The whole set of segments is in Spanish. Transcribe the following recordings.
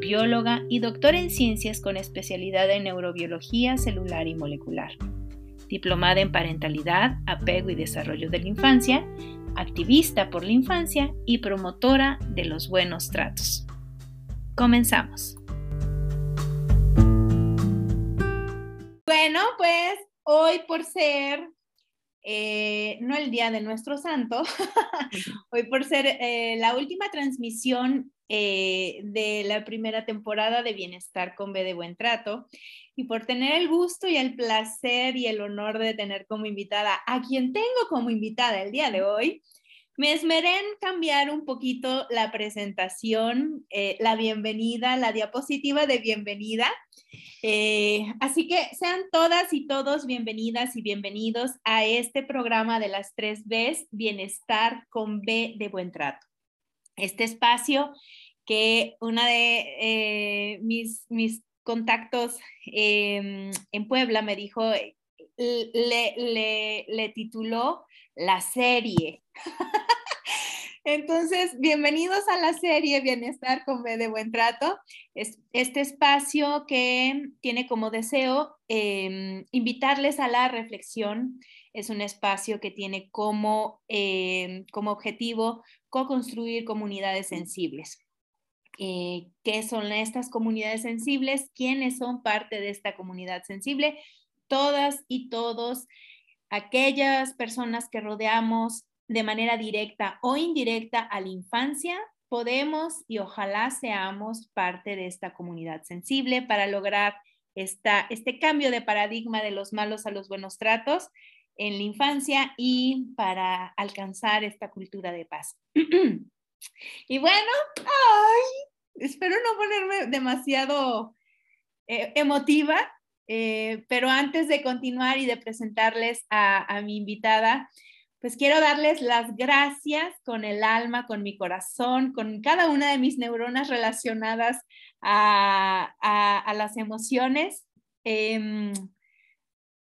bióloga y doctora en ciencias con especialidad en neurobiología celular y molecular. Diplomada en parentalidad, apego y desarrollo de la infancia, activista por la infancia y promotora de los buenos tratos. Comenzamos. Bueno, pues hoy por ser eh, no el día de nuestro santo, hoy por ser eh, la última transmisión eh, de la primera temporada de Bienestar con B de Buen Trato y por tener el gusto y el placer y el honor de tener como invitada a quien tengo como invitada el día de hoy, me esmeré en cambiar un poquito la presentación, eh, la bienvenida, la diapositiva de bienvenida. Eh, así que sean todas y todos bienvenidas y bienvenidos a este programa de las tres Bs, Bienestar con B de Buen Trato este espacio que una de eh, mis, mis, contactos em, en Puebla me dijo, le, le, le tituló La serie. Entonces, bienvenidos a la serie Bienestar con B de Buen Trato. Es este espacio que tiene como deseo em, invitarles a la reflexión. Es un espacio que tiene como, em, como objetivo co-construir comunidades sensibles. Eh, ¿Qué son estas comunidades sensibles? ¿Quiénes son parte de esta comunidad sensible? Todas y todos aquellas personas que rodeamos de manera directa o indirecta a la infancia, podemos y ojalá seamos parte de esta comunidad sensible para lograr esta, este cambio de paradigma de los malos a los buenos tratos en la infancia y para alcanzar esta cultura de paz. y bueno, espero no ponerme demasiado eh, emotiva, eh, pero antes de continuar y de presentarles a, mi invitada, pues quiero darles las gracias con el alma, con mi corazón, con cada una de mis neuronas relacionadas a, las emociones. Em,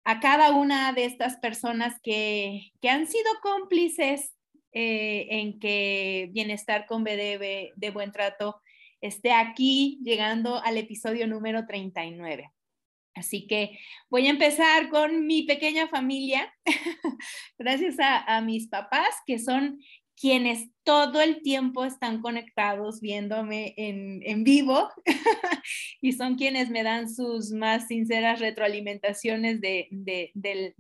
a cada una de estas personas que, han sido cómplices eh, en que Bienestar con BDB de Buen Trato esté aquí llegando al episodio número 39. Así que voy a empezar con mi pequeña familia, gracias a, mis papás, que son quienes todo el tiempo están conectados viéndome en, vivo y son quienes me dan sus más sinceras retroalimentaciones de,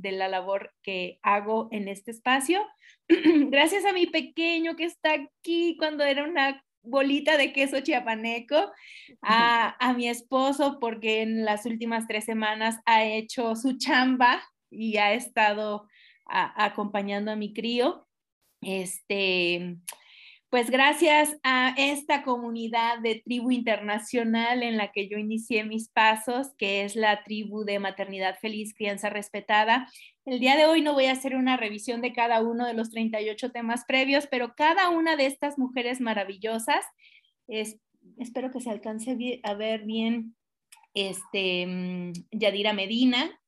la labor que hago en este espacio. Gracias a mi pequeño que está aquí cuando era una bolita de queso chiapaneco, a, a mi esposo porque en las últimas tres semanas ha hecho su chamba y ha estado acompañando a mi crío este, pues gracias a esta comunidad de tribu internacional en la que yo inicié mis pasos, que es la tribu de maternidad feliz, crianza respetada. El día de hoy no voy a hacer una revisión de cada uno de los 38 temas previos, pero cada una de estas mujeres maravillosas, es, espero que se alcance a ver bien, este, mm, Yadira Medina,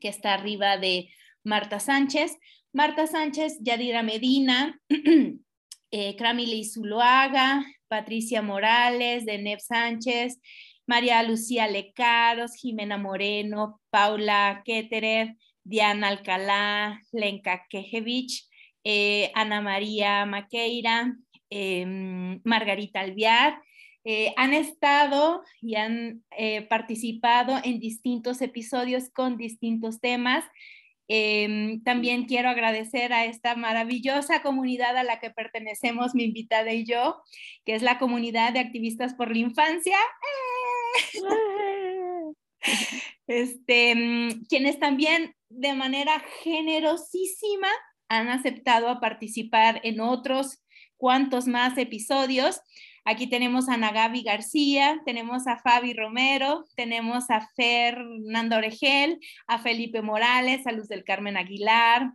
que está arriba de Marta Sánchez. Marta Sánchez, Yadira Medina, eh, Cramily Zuluaga, Patricia Morales, Deneb Sánchez, María Lucía Lecaros, Jimena Moreno, Paula Ketterer, Diana Alcalá, Lenka Kejevich, eh, Ana María Maqueira, em, Margarita Alviar, eh, han estado y han participado en distintos episodios con distintos temas. Em, también quiero agradecer a esta maravillosa comunidad a la que pertenecemos, mi invitada y yo, que es la comunidad de activistas por la infancia. Este, mm, quienes también de manera generosísima han aceptado a participar en otros cuántos más episodios. Aquí tenemos a Nagabi García, tenemos a Fabi Romero, tenemos a Fernando Oregel, a Felipe Morales, a Luz del Carmen Aguilar,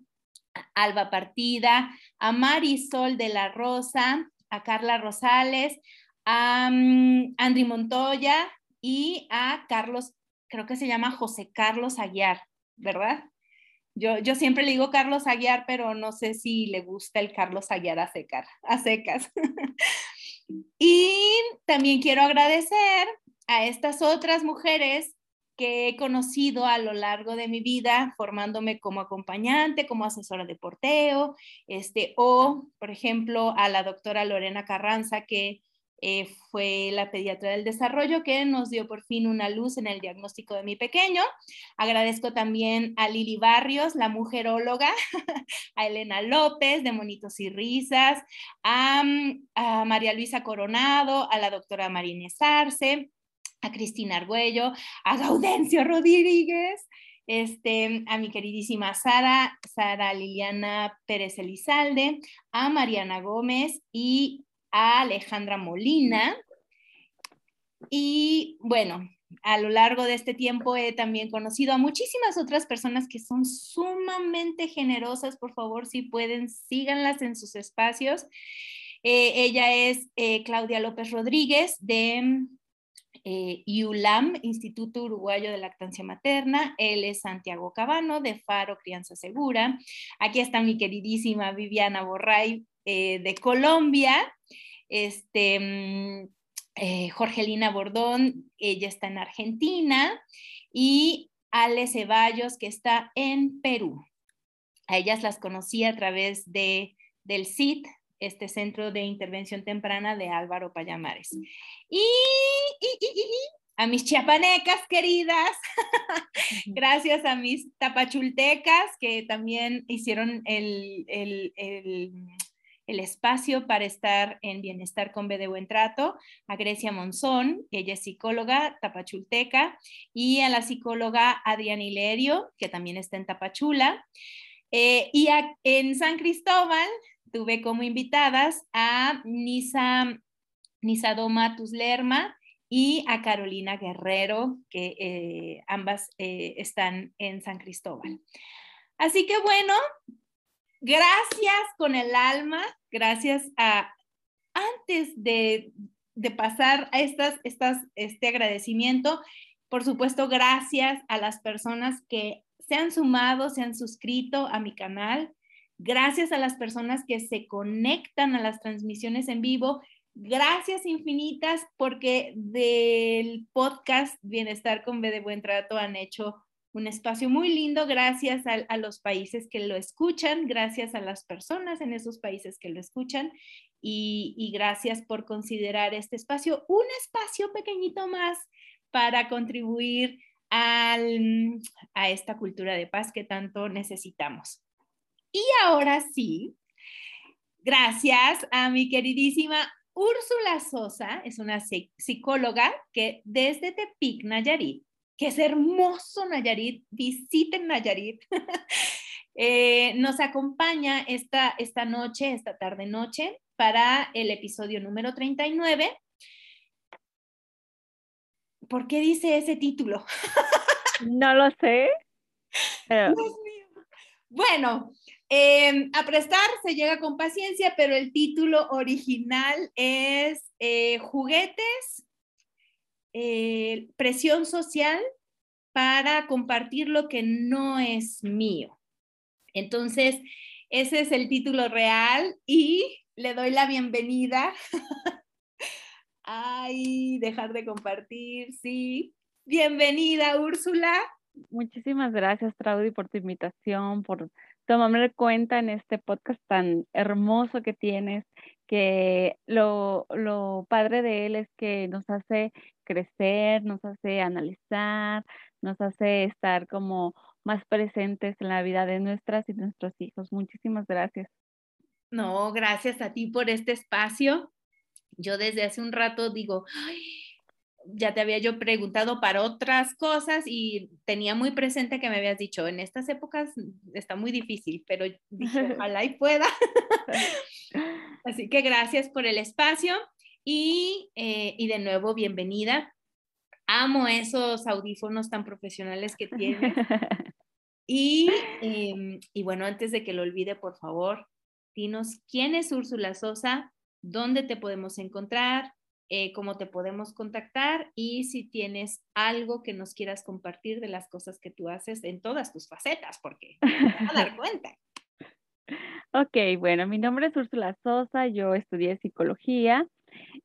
a Alba Partida, a Marisol de la Rosa, a Carla Rosales, a um, Andri Montoya y a Carlos, creo que se llama José Carlos Aguiar, ¿verdad? Yo, yo siempre le digo Carlos Aguiar, pero no sé si le gusta el Carlos Aguiar a, secar, a secas. Y también quiero agradecer a estas otras mujeres que he conocido a lo largo de mi vida, formándome como acompañante, como asesora de porteo, este, o, por ejemplo, a la doctora Lorena Carranza, que eh, fue la pediatra del desarrollo que nos dio por fin una luz en el diagnóstico de mi pequeño. Agradezco también a Lili Barrios, la mujeróloga, a Elena López de Monitos y Risas, a, a María Luisa Coronado, a la doctora Marínez Arce, a Cristina Argüello, a Gaudencio Rodríguez, este, a mi queridísima Sara, Sara Liliana Pérez Elizalde, a Mariana Gómez y a Alejandra Molina. Y bueno, a lo largo de este tiempo he también conocido a muchísimas otras personas que son sumamente generosas. Por favor, si pueden, síganlas en sus espacios. Eh, ella es eh, Claudia López Rodríguez de eh, IULAM, Instituto Uruguayo de Lactancia Materna. Él es Santiago Cabano de Faro Crianza Segura. Aquí está mi queridísima Viviana Borray de Colombia este, mm, eh, Jorgelina Bordón, ella está en Argentina, y Ale Ceballos, que está en Perú. A ellas las conocí a través de, del CIT, este Centro de Intervención Temprana de Álvaro Payamares. Y, a mis chiapanecas queridas, gracias a mis tapachultecas que también hicieron el, el el espacio para estar en bienestar con B de buen trato, a Grecia Monzón, ella es psicóloga tapachulteca, y a la psicóloga Adriana Hilerio, que también está en Tapachula. Eh, y en San Cristóbal tuve como invitadas a Nisa, Nisa Doma Tuslerma y a Carolina Guerrero, que eh, ambas eh, están en San Cristóbal. Así que bueno, gracias con el alma, gracias a, antes de, pasar a estas, estas, este agradecimiento, por supuesto, gracias a las personas que se han sumado, se han suscrito a mi canal, gracias a las personas que se conectan a las transmisiones en vivo, gracias infinitas porque del podcast Bienestar con B de Buen Trato han hecho un espacio muy lindo gracias a, los países que lo escuchan, gracias a las personas en esos países que lo escuchan y, gracias por considerar este espacio un espacio pequeñito más para contribuir a esta cultura de paz que tanto necesitamos. Y ahora sí, gracias a mi queridísima Úrsula Sosa, es una psicóloga que desde Tepic, Nayarit, que es hermoso Nayarit, visiten Nayarit. Eh, nos acompaña esta, esta noche, esta tarde noche, para el episodio número 39. ¿Por qué dice ese título? no lo sé. Bueno, em, a prestar se llega con paciencia, pero el título original es eh, Juguetes eh, presión social para compartir lo que no es mío. Entonces, ese es el título real y le doy la bienvenida. Ay, dejar de compartir, sí. Bienvenida, Úrsula. Muchísimas gracias, Traudy, por tu invitación, por tomarme cuenta en este podcast tan hermoso que tienes, que lo, lo padre de él es que nos hace crecer, nos hace analizar, nos hace estar como más presentes en la vida de nuestras y nuestros hijos. Muchísimas gracias. No, gracias a ti por este espacio. Yo desde hace un rato digo, ya te había yo preguntado para otras cosas y tenía muy presente que me habías dicho, en estas épocas está muy difícil, pero dije, ojalá y pueda. Así que gracias por el espacio y, eh, y de nuevo, bienvenida. Amo esos audífonos tan profesionales que tienes. Y, em, y bueno, antes de que lo olvide, por favor, dinos quién es Úrsula Sosa, dónde te podemos encontrar, eh, cómo te podemos contactar y si tienes algo que nos quieras compartir de las cosas que tú haces en todas tus facetas, porque te vas a dar cuenta. Ok, bueno, mi nombre es Úrsula Sosa, yo estudié psicología,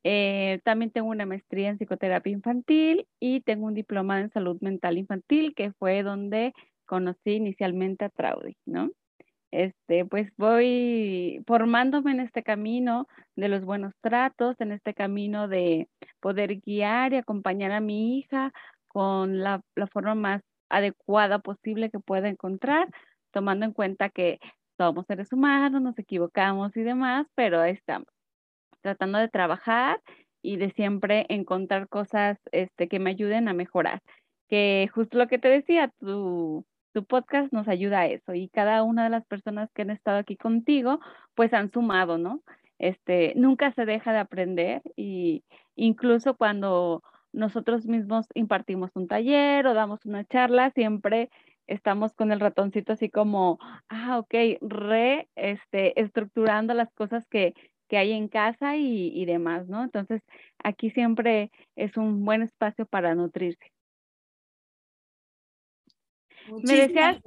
eh, también tengo una maestría en psicoterapia infantil y tengo un diploma en salud mental infantil, que fue donde conocí inicialmente a Traudy, ¿no? este, pues voy formándome en este camino de los buenos tratos, en este camino de poder guiar y acompañar a mi hija con la, forma más adecuada posible que pueda encontrar, tomando en cuenta que somos seres humanos, nos equivocamos y demás, pero estamos tratando de trabajar y de siempre encontrar cosas este, que me ayuden a mejorar. Que justo lo que te decía, tu, tu podcast nos ayuda a eso y cada una de las personas que han estado aquí contigo, pues han sumado, ¿no? Este, nunca se deja de aprender y incluso cuando nosotros mismos impartimos un taller o damos una charla, siempre estamos con el ratoncito así como, ah, ok, re, este, estructurando las cosas que, que hay en casa y, y demás, ¿no? Entonces, aquí siempre es un buen espacio para nutrirse. Me decías,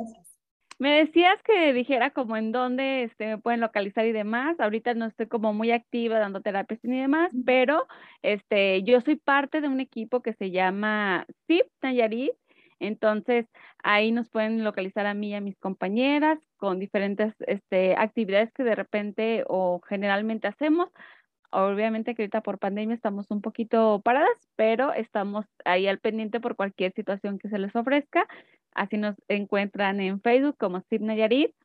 me decías que dijera como en dónde este, me pueden localizar y demás. Ahorita no estoy como muy activa dando terapias ni demás, pero este, yo soy parte de un equipo que se llama SIP Nayarit. Entonces, ahí nos pueden localizar a mí y a mis compañeras con diferentes este, actividades que de repente o generalmente hacemos. Obviamente que ahorita por pandemia estamos un poquito paradas, pero estamos ahí al pendiente por cualquier situación que se les ofrezca. Así nos encuentran en Facebook como Sid Nayarit.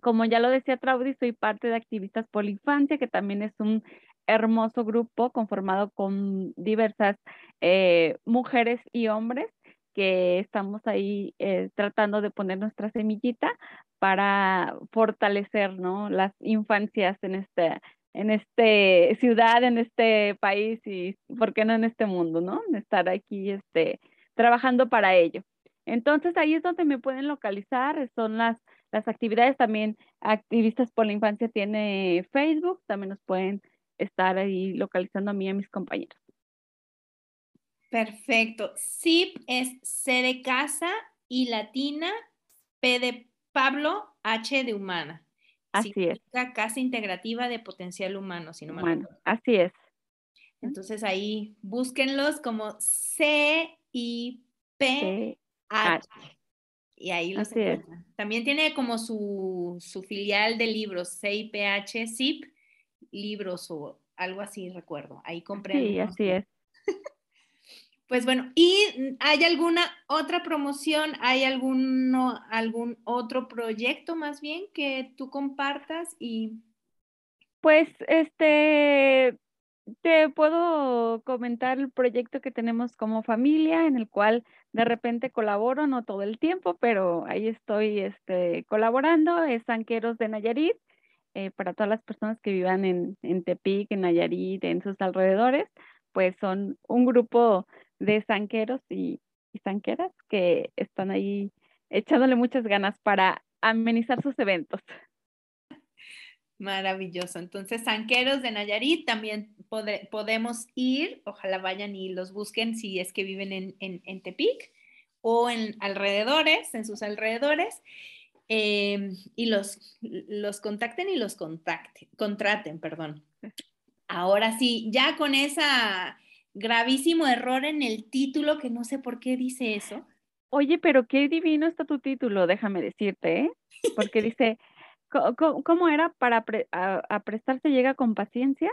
Como ya lo decía Traudy, soy parte de Activistas por la Infancia, que también es un hermoso grupo conformado con diversas eh, mujeres y hombres que estamos ahí eh, tratando de poner nuestra semillita para fortalecer ¿no? las infancias en este en este ciudad, en este país y, ¿por qué no en este mundo, no? Estar aquí este, trabajando para ello. Entonces ahí es donde me pueden localizar, son las, las actividades también, Activistas por la Infancia tiene Facebook, también nos pueden estar ahí localizando a mí y a mis compañeros. Perfecto. SIP es C de casa y latina, P de Pablo, H de humana. Así es. Casa integrativa de potencial humano, si no me bueno, Así es. Entonces ahí búsquenlos como C I P H. Y ahí los encuentran. También tiene como su, su filial de libros, CIPH, ZIP, libros o algo así, recuerdo. Ahí compré. Sí, así es. Pues bueno, ¿y hay alguna otra promoción? ¿Hay alguno, algún otro proyecto más bien que tú compartas? Y pues este te puedo comentar el proyecto que tenemos como familia, en el cual de repente colaboro, no todo el tiempo, pero ahí estoy este, colaborando, es Sanqueros de Nayarit, eh, para todas las personas que vivan en, en Tepic, en Nayarit, en sus alrededores, pues son un grupo de zanqueros y, y zanqueras que están ahí echándole muchas ganas para amenizar sus eventos. Maravilloso. Entonces, Sanqueros de Nayarit también podemos ir, ojalá vayan y los busquen si es que viven en, en, Tepic o en alrededores, en sus alrededores, em, y los, los contacten y los contacten, contraten, perdón. Ahora sí, ya con esa gravísimo error en el título, que no sé por qué dice eso. Oye, pero qué divino está tu título, déjame decirte, ¿eh? Porque dice, ¿cómo, era? ¿Para a, prestar se llega con paciencia?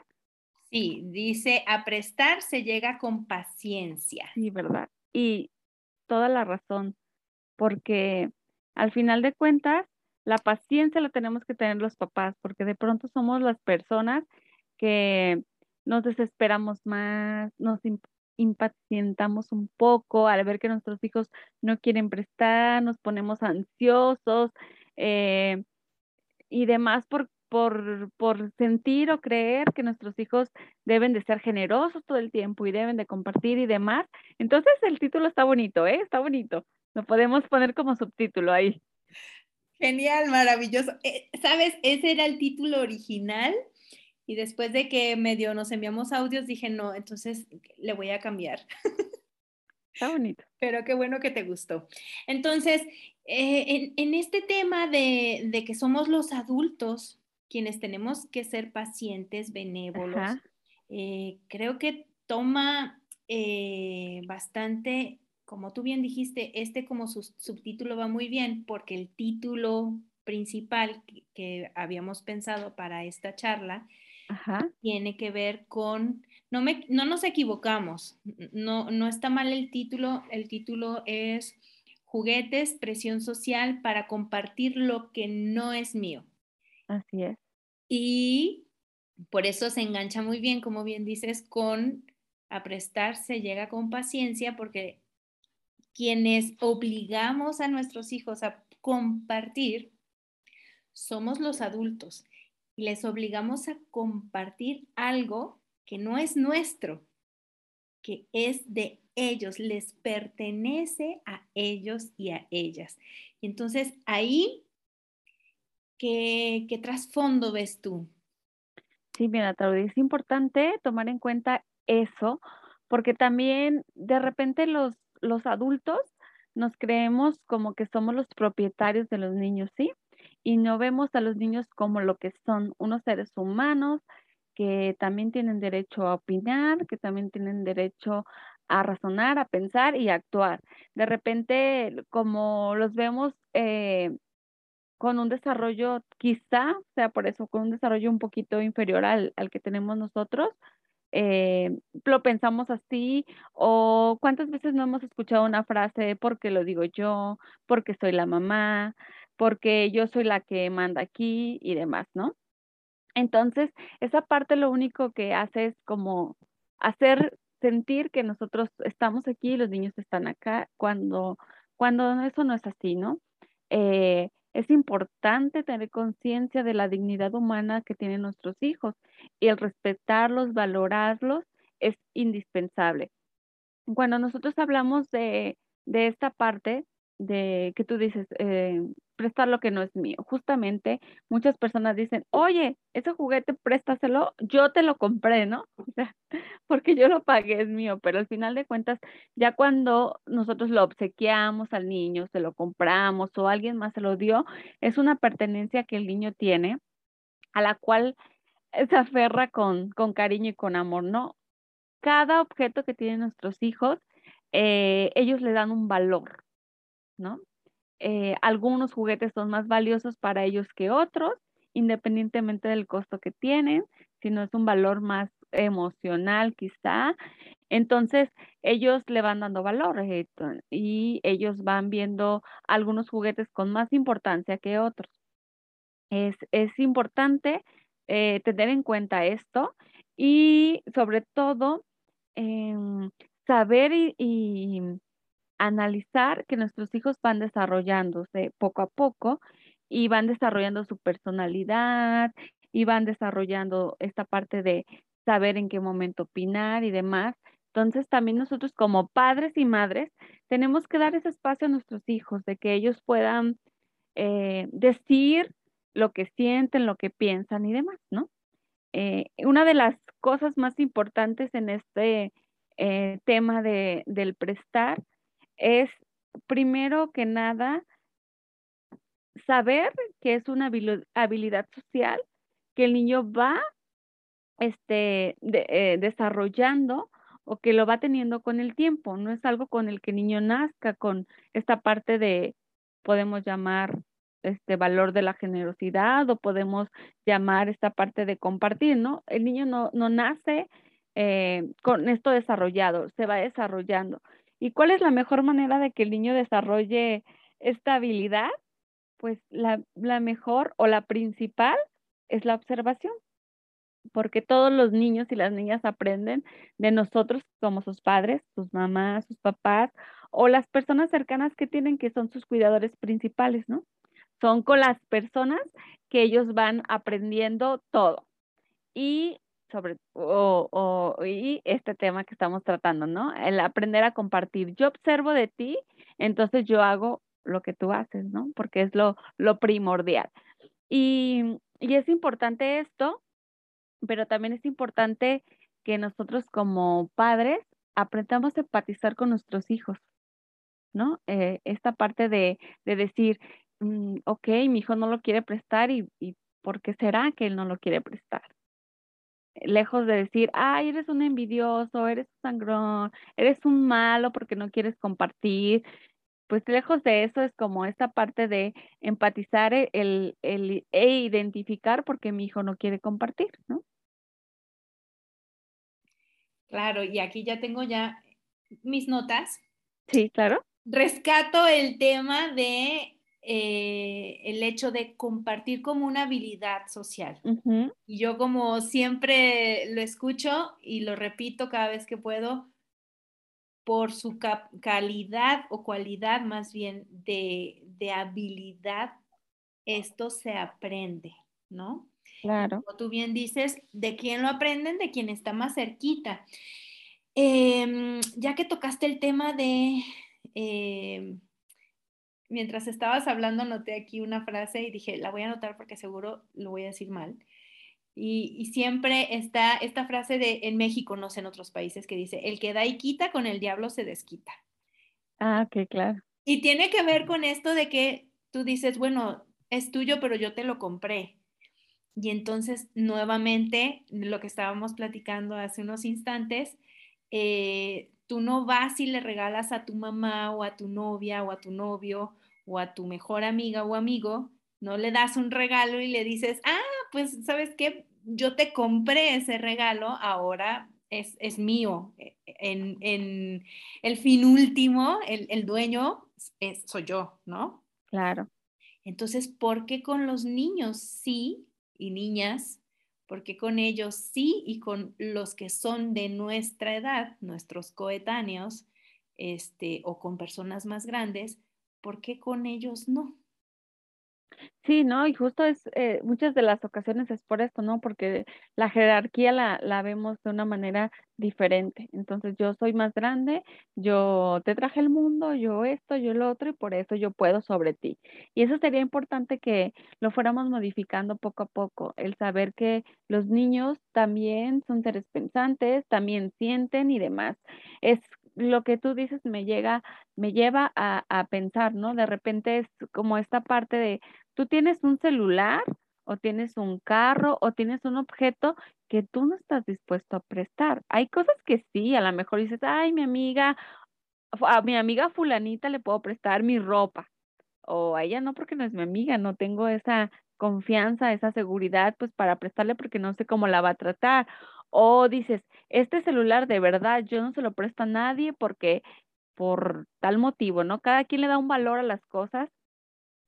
Sí, dice, a prestar se llega con paciencia. Sí, ¿verdad? Y toda la razón, porque al final de cuentas, la paciencia la tenemos que tener los papás, porque de pronto somos las personas que nos desesperamos más, nos impacientamos un poco al ver que nuestros hijos no quieren prestar, nos ponemos ansiosos eh, y demás por, por, por sentir o creer que nuestros hijos deben de ser generosos todo el tiempo y deben de compartir y demás. Entonces el título está bonito, ¿eh? Está bonito. Lo podemos poner como subtítulo ahí. Genial, maravilloso. Eh, ¿Sabes? Ese era el título original y después de que medio nos enviamos audios dije, no, entonces le voy a cambiar. Está bonito. Pero qué bueno que te gustó. Entonces, eh, en, este tema de, que somos los adultos quienes tenemos que ser pacientes, benévolos, eh, creo que toma bastante como tú bien dijiste, este como subtítulo va muy bien porque el título principal que, habíamos pensado para esta charla tiene que ver con, no, me, no nos equivocamos, no, no está mal el título, el título es Juguetes, presión social para compartir lo que no es mío. Así es. Y por eso se engancha muy bien, como bien dices, con a prestarse, llega con paciencia porque quienes obligamos a nuestros hijos a compartir, somos los adultos. Y les obligamos a compartir algo que no es nuestro, que es de ellos, les pertenece a ellos y a ellas. Y entonces ahí, ¿qué, qué trasfondo ves tú? Sí, mira, Taudi, es importante tomar en cuenta eso, porque también de repente los los adultos nos creemos como que somos los propietarios de los niños, ¿sí? Y no vemos a los niños como lo que son unos seres humanos que también tienen derecho a opinar, que también tienen derecho a razonar, a pensar y a actuar. De repente, como los vemos eh, con un desarrollo, quizá sea por eso, con un desarrollo un poquito inferior al, al que tenemos nosotros, eh, lo pensamos así o cuántas veces no hemos escuchado una frase porque lo digo yo, porque soy la mamá, porque yo soy la que manda aquí y demás, ¿no? Entonces, esa parte lo único que hace es como hacer sentir que nosotros estamos aquí y los niños están acá cuando, cuando eso no es así, ¿no? Eh, es importante tener conciencia de la dignidad humana que tienen nuestros hijos y el respetarlos, valorarlos es indispensable. Cuando nosotros hablamos de, de esta parte de que tú dices, eh, prestar lo que no es mío. Justamente muchas personas dicen, oye, ese juguete préstaselo, yo te lo compré, ¿no? Porque yo lo pagué, es mío, pero al final de cuentas, ya cuando nosotros lo obsequiamos al niño, se lo compramos o alguien más se lo dio, es una pertenencia que el niño tiene a la cual se aferra con, con cariño y con amor, ¿no? Cada objeto que tienen nuestros hijos, eh, ellos le dan un valor, ¿no? Eh, algunos juguetes son más valiosos para ellos que otros, independientemente del costo que tienen, si no es un valor más emocional quizá. Entonces, ellos le van dando valor eh, y ellos van viendo algunos juguetes con más importancia que otros. Es, importante eh, tener en cuenta esto y sobre todo em, saber y analizar que nuestros hijos van desarrollándose poco a poco y van desarrollando su personalidad y van desarrollando esta parte de saber en qué momento opinar y demás. Entonces también nosotros como padres y madres tenemos que dar ese espacio a nuestros hijos, de que ellos puedan eh, decir lo que sienten, lo que piensan y demás, ¿no? Eh, una de las cosas más importantes en este eh, tema de, del prestar es primero que nada saber que es una habilidad social que el niño va este, eh, desarrollando o que lo va teniendo con el tiempo. No es algo con el que el niño nazca con esta parte de, podemos llamar este valor de la generosidad o podemos llamar esta parte de compartir, ¿no? El niño no, no nace eh, con esto desarrollado, se va desarrollando. ¿Y cuál es la mejor manera de que el niño desarrolle esta habilidad? Pues la, mejor o la principal es la observación. porque todos los niños y las niñas aprenden de nosotros como sus padres, sus mamás, sus papás o las personas cercanas que tienen que son sus cuidadores principales, ¿no? Son con las personas que ellos van aprendiendo todo. Y sobre o, y este tema que estamos tratando, ¿no? El aprender a compartir. Yo observo de ti, entonces yo hago lo que tú haces, ¿no? Porque es lo, lo primordial. Y, y es importante esto, pero también es importante que nosotros como padres aprendamos a empatizar con nuestros hijos, ¿no? Eh, esta parte de, de decir, mm, ok, mi hijo no lo quiere prestar y, y ¿por qué será que él no lo quiere prestar? Lejos de decir, ay, eres un envidioso, eres un sangrón, eres un malo porque no quieres compartir, pues lejos de eso es como esta parte de empatizar e, el, el, e identificar por qué mi hijo no quiere compartir, ¿no? Claro, y aquí ya tengo ya mis notas. Sí, claro. Rescato el tema de eh, el hecho de compartir como una habilidad social. Y yo como siempre lo escucho y lo repito cada vez que puedo, por su calidad o cualidad más bien de, de habilidad, esto se aprende, ¿no? Claro. Como tú bien dices, ¿de quién lo aprenden? De quien está más cerquita. Em, ya que tocaste el tema de, em, mientras estabas hablando, anoté aquí una frase y dije, la voy a anotar porque seguro lo voy a decir mal. Y, siempre está esta frase de en México, no sé en otros países, que dice, el que da y quita, con el diablo se desquita. Ah, ok, claro. Y tiene que ver con esto de que tú dices, bueno, es tuyo, pero yo te lo compré. Y entonces, nuevamente, lo que estábamos platicando hace unos instantes, eh, tú no vas y le regalas a tu mamá o a tu novia o a tu novio o a tu mejor amiga o amigo, no le das un regalo y le dices, ah, pues sabes qué, yo te compré ese regalo, ahora es, es mío. E, en, en, el fin último, el, el dueño es, soy yo, ¿no? Claro. Entonces, ¿por qué con los niños sí y niñas, porque con ellos sí y con los que son de nuestra edad, nuestros coetáneos, este, o con personas más grandes, ¿por qué con ellos no? Sí, ¿no? Y justo es, eh, muchas de las ocasiones es por esto, ¿no? Porque la jerarquía la, la vemos de una manera diferente. Entonces yo soy más grande, yo te traje el mundo, yo esto, yo lo otro, y por eso yo puedo sobre ti. Y eso sería importante que lo fuéramos modificando poco a poco, el saber que los niños también son seres pensantes, también sienten y demás. Es lo que tú dices me llega, me lleva a, a pensar, ¿no? De repente es como esta parte de tú tienes un celular o tienes un carro o tienes un objeto que tú no estás dispuesto a prestar. Hay cosas que sí, a lo mejor dices, ay, mi amiga, a mi amiga fulanita le puedo prestar mi ropa. O a ella no porque no es mi amiga, no tengo esa confianza, esa seguridad, pues para prestarle porque no sé cómo la va a tratar. O dices, este celular de verdad yo no se lo presto a nadie porque por tal motivo, ¿no? Cada quien le da un valor a las cosas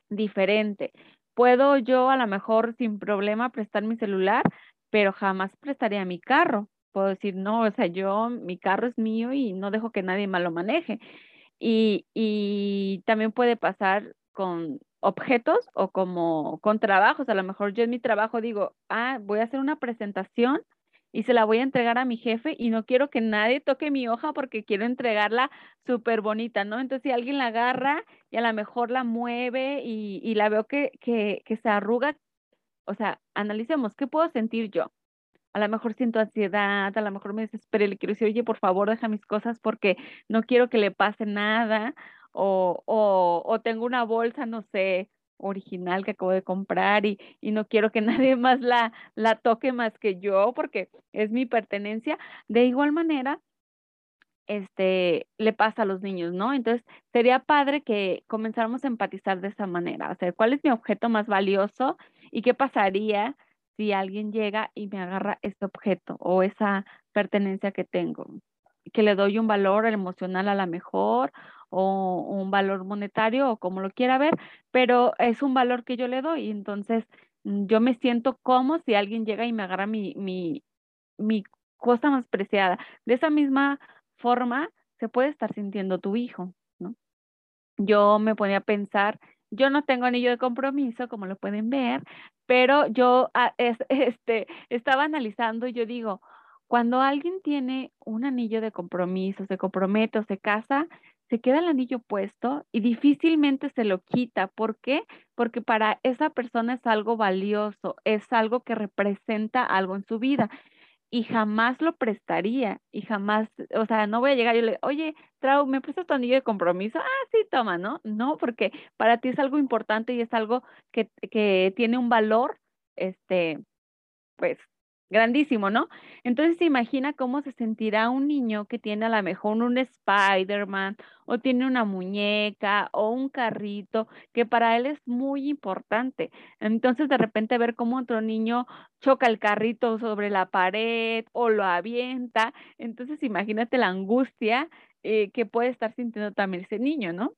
diferente. Puedo yo a lo mejor sin problema prestar mi celular, pero jamás prestaría mi carro. Puedo decir, no, o sea, yo, mi carro es mío y no dejo que nadie más lo maneje. Y, y también puede pasar con objetos o como con trabajos. A lo mejor yo en mi trabajo digo, ah, voy a hacer una presentación y se la voy a entregar a mi jefe y no quiero que nadie toque mi hoja porque quiero entregarla súper bonita, ¿no? Entonces, si alguien la agarra y a lo mejor la mueve y, y la veo que, que, que se arruga, o sea, analicemos, ¿qué puedo sentir yo? A lo mejor siento ansiedad, a lo mejor me desespero y le quiero decir, oye, por favor, deja mis cosas porque no quiero que le pase nada. O, o, o tengo una bolsa, no sé, original que acabo de comprar y, y, no quiero que nadie más la, la toque más que yo porque es mi pertenencia. De igual manera, este, le pasa a los niños, ¿no? Entonces, sería padre que comenzáramos a empatizar de esa manera, o sea, ¿cuál es mi objeto más valioso y qué pasaría si alguien llega y me agarra este objeto o esa pertenencia que tengo? Que le doy un valor emocional a la mejor o un valor monetario o como lo quiera ver, pero es un valor que yo le doy. Entonces, mm, yo me siento como si alguien llega y me agarra mi, mi, mi cosa más preciada. De esa misma forma se puede estar sintiendo tu hijo, ¿no? Yo me ponía a pensar, yo no tengo anillo de compromiso, como lo pueden ver, pero yo ah, este, estaba analizando y yo digo, cuando alguien tiene un anillo de compromiso, se compromete o se casa, se queda el anillo puesto y difícilmente se lo quita. ¿Por qué? Porque para esa persona es algo valioso, es algo que representa algo en su vida y jamás lo prestaría y jamás, o sea, no voy a llegar y le, oye, Trau, ¿me prestas tu anillo de compromiso? Ah, sí, toma, ¿no? No, porque para ti es algo importante y es algo que, que tiene un valor, este, pues, grandísimo, ¿no? Entonces imagina cómo se sentirá un niño que tiene a lo mejor un Spider-Man o tiene una muñeca o un carrito que para él es muy importante. Entonces de repente ver cómo otro niño choca el carrito sobre la pared o lo avienta, entonces imagínate la angustia eh, que puede estar sintiendo también ese niño, ¿no?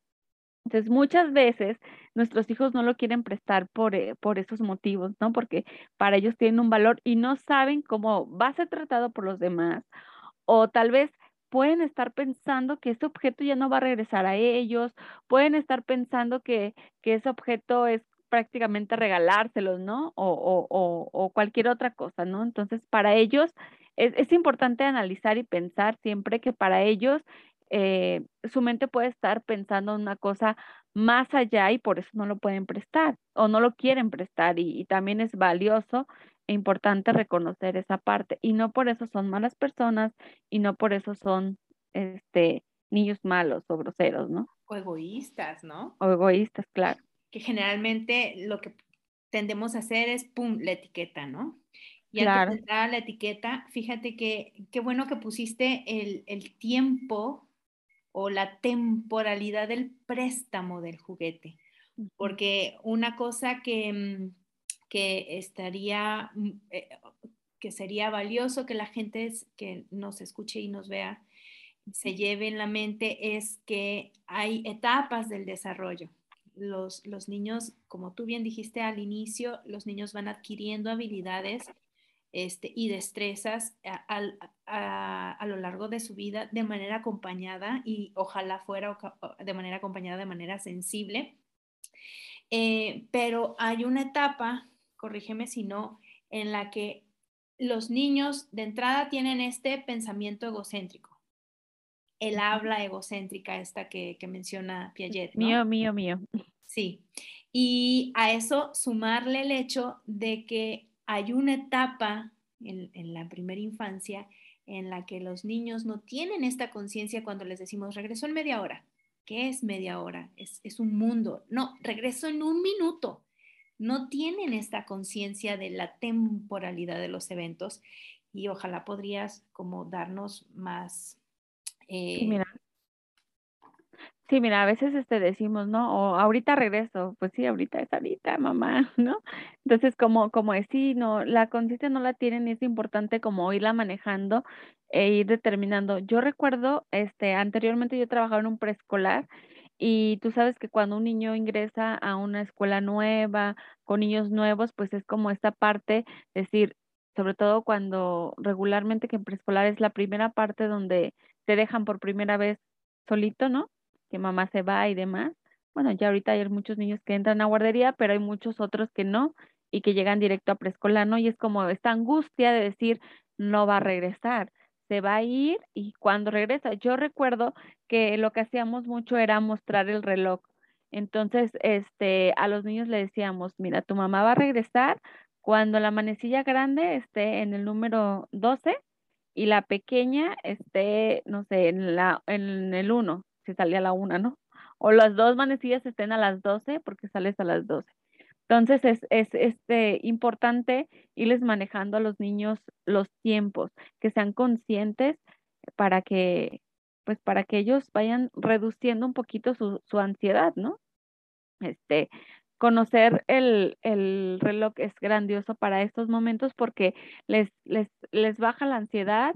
Entonces, muchas veces nuestros hijos no lo quieren prestar por, eh, por esos motivos, ¿no? Porque para ellos tienen un valor y no saben cómo va a ser tratado por los demás. O tal vez pueden estar pensando que ese objeto ya no va a regresar a ellos, pueden estar pensando que, que ese objeto es prácticamente regalárselos, ¿no? O, o, o, o cualquier otra cosa, ¿no? Entonces, para ellos es, es importante analizar y pensar siempre que para ellos eh, su mente puede estar pensando en una cosa más allá y por eso no lo pueden prestar o no lo quieren prestar y, también es valioso e importante reconocer esa parte y no por eso son malas personas y no por eso son este niños malos o groseros, ¿no? O egoístas, ¿no? O egoístas, claro. Que generalmente lo que tendemos a hacer es, pum, la etiqueta, ¿no? Y antes de entrar a la etiqueta, fíjate que qué bueno que pusiste el, el tiempo o la temporalidad del préstamo del juguete. Porque una cosa que, mm, que estaría, mm, eh, que sería valioso que la gente que nos escuche y nos vea se lleve en la mente es que hay etapas del desarrollo. Los, los niños, como tú bien dijiste al inicio, los niños van adquiriendo habilidades este, y destrezas a, lo largo de su vida de manera acompañada y ojalá fuera de manera acompañada de manera sensible. Eh, pero hay una etapa, corrígeme si no, en la que los niños de entrada tienen este pensamiento egocéntrico, el habla egocéntrica esta que, menciona Piaget. Mío, mío, mío. Sí. Y a eso sumarle el hecho de que hay una etapa en, la primera infancia en la que los niños no tienen esta conciencia cuando les decimos regreso en media hora. ¿Qué es media hora? Es, un mundo. No, regreso en un minuto. No tienen esta conciencia de la temporalidad de los eventos y ojalá podrías como darnos más eh, a veces este decimos, ¿no? O ahorita regreso, pues sí, ahorita es ahorita, mamá, ¿no? Entonces, como, como es, sí, no, la conciencia no la tienen y es importante como irla manejando e ir determinando. Yo recuerdo, este, anteriormente yo trabajaba en un preescolar y tú sabes que cuando un niño ingresa a una escuela nueva, con niños nuevos, pues es como esta parte, es decir, sobre todo cuando regularmente que en preescolar es la primera parte donde te dejan por primera vez solito, ¿no? Que mamá se va y demás. Bueno, ya ahorita hay muchos niños que entran a guardería, pero hay muchos otros que no y que llegan directo a preescolar, ¿no? Y es como esta angustia de decir, no va a regresar, se va a ir y cuando regresa. Yo recuerdo que lo que hacíamos mucho era mostrar el reloj. Entonces, este, a los niños le decíamos, mira, tu mamá va a regresar cuando la manecilla grande esté en el número 12 y la pequeña esté, no sé, en, la, en el 1 si salía a la una, ¿no? O las dos manecillas estén a las 12 porque sales a las 12. Entonces es, es este, importante irles manejando a los niños los tiempos, que sean conscientes para que, pues para que ellos vayan reduciendo un poquito su, su ansiedad, ¿no? Este, conocer el, el, reloj es grandioso para estos momentos porque les, les, les baja la ansiedad,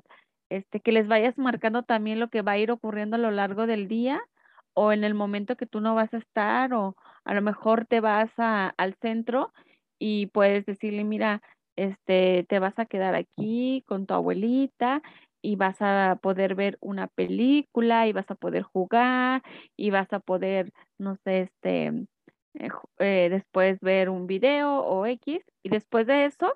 este, que les vayas marcando también lo que va a ir ocurriendo a lo largo del día o en el momento que tú no vas a estar o a lo mejor te vas a, al centro y puedes decirle, mira, este, te vas a quedar aquí con tu abuelita y vas a poder ver una película y vas a poder jugar y vas a poder, no sé, este, eh, eh, después ver un video o X y después de eso,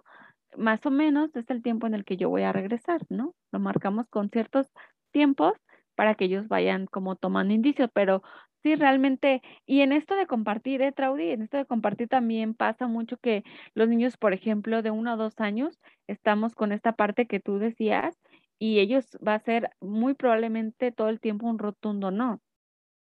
más o menos es el tiempo en el que yo voy a regresar, ¿no? Lo marcamos con ciertos tiempos para que ellos vayan como tomando indicios, pero sí, realmente, y en esto de compartir, ¿eh, Traudy? En esto de compartir también pasa mucho que los niños, por ejemplo, de uno o dos años, estamos con esta parte que tú decías, y ellos va a ser muy probablemente todo el tiempo un rotundo no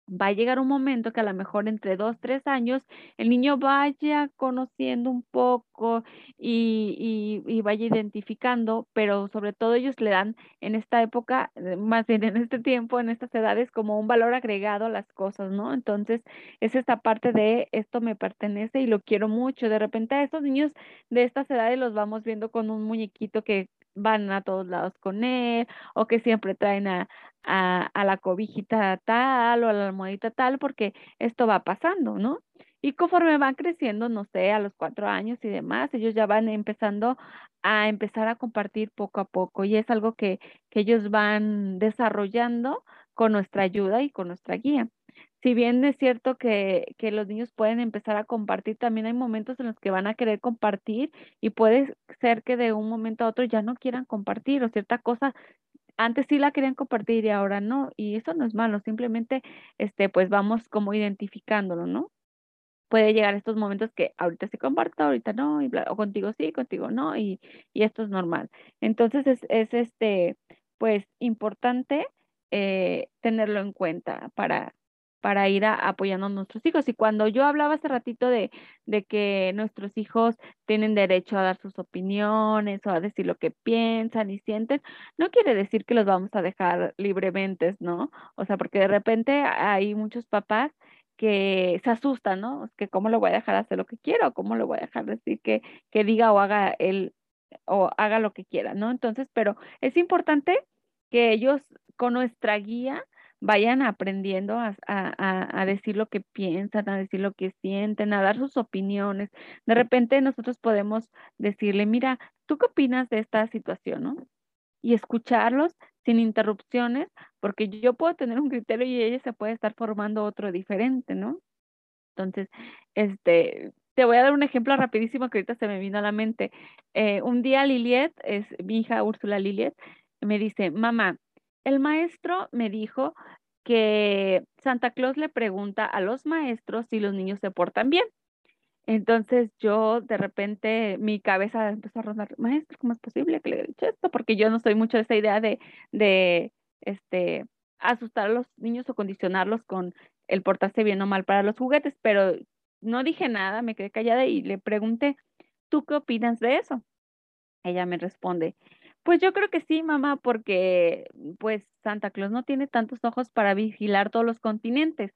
va a llegar un momento que a lo mejor entre dos, tres años el niño vaya conociendo un poco y, y, vaya identificando, pero sobre todo ellos le dan en esta época, eh, más bien en este tiempo, en estas edades, como un valor agregado a las cosas, ¿no? Entonces es esta parte de esto me pertenece y lo quiero mucho. De repente a estos niños de estas edades los vamos viendo con un muñequito que van a todos lados con él o que siempre traen a, a, la cobijita tal o a la almohadita tal, porque esto va pasando, ¿no? Y conforme van creciendo, no sé, a los cuatro años y demás, ellos ya van empezando a empezar a compartir poco a poco y es algo que, que ellos van desarrollando con nuestra ayuda y con nuestra guía. Si bien es cierto que, que los niños pueden empezar a compartir, también hay momentos en los que van a querer compartir y puede ser que de un momento a otro ya no quieran compartir o cierta cosa antes sí la querían compartir y ahora no, y eso no es malo, simplemente este pues vamos como identificándolo, ¿no? Puede llegar estos momentos que ahorita sí comparto, ahorita no, y o contigo sí, contigo no, y, y esto es normal. Entonces es, es este, pues importante eh, tenerlo en cuenta para, para ir apoyando a nuestros hijos. Y cuando yo hablaba hace ratito de, de que nuestros hijos tienen derecho a dar sus opiniones o a decir lo que piensan y sienten, no quiere decir que los vamos a dejar libremente, ¿no? O sea, porque de repente hay muchos papás que se asustan, ¿no? Que cómo lo voy a dejar hacer lo que quiero, cómo lo voy a dejar decir que, que diga o haga él o haga lo que quiera, ¿no? Entonces, pero es importante que ellos con nuestra guía vayan aprendiendo a, a, a, decir lo que piensan, a decir lo que sienten, a dar sus opiniones. De repente nosotros podemos decirle, mira, ¿tú qué opinas de esta situación? ¿no? Y escucharlos sin interrupciones, porque yo puedo tener un criterio y ella se puede estar formando otro diferente, ¿no? Entonces, este, te voy a dar un ejemplo rapidísimo que ahorita se me vino a la mente. Eh, un día Liliet, es mi hija Úrsula Liliet, me dice, mamá, el maestro me dijo que Santa Claus le pregunta a los maestros si los niños se portan bien. Entonces yo de repente mi cabeza empezó a rodar, maestro, ¿cómo es posible que le haya dicho esto? Porque yo no soy mucho de esa idea de, de este, asustar a los niños o condicionarlos con el portarse bien o mal para los juguetes, pero no dije nada, me quedé callada y le pregunté, ¿tú qué opinas de eso? Ella me responde, pues yo creo que sí, mamá, porque pues Santa Claus no tiene tantos ojos para vigilar todos los continentes.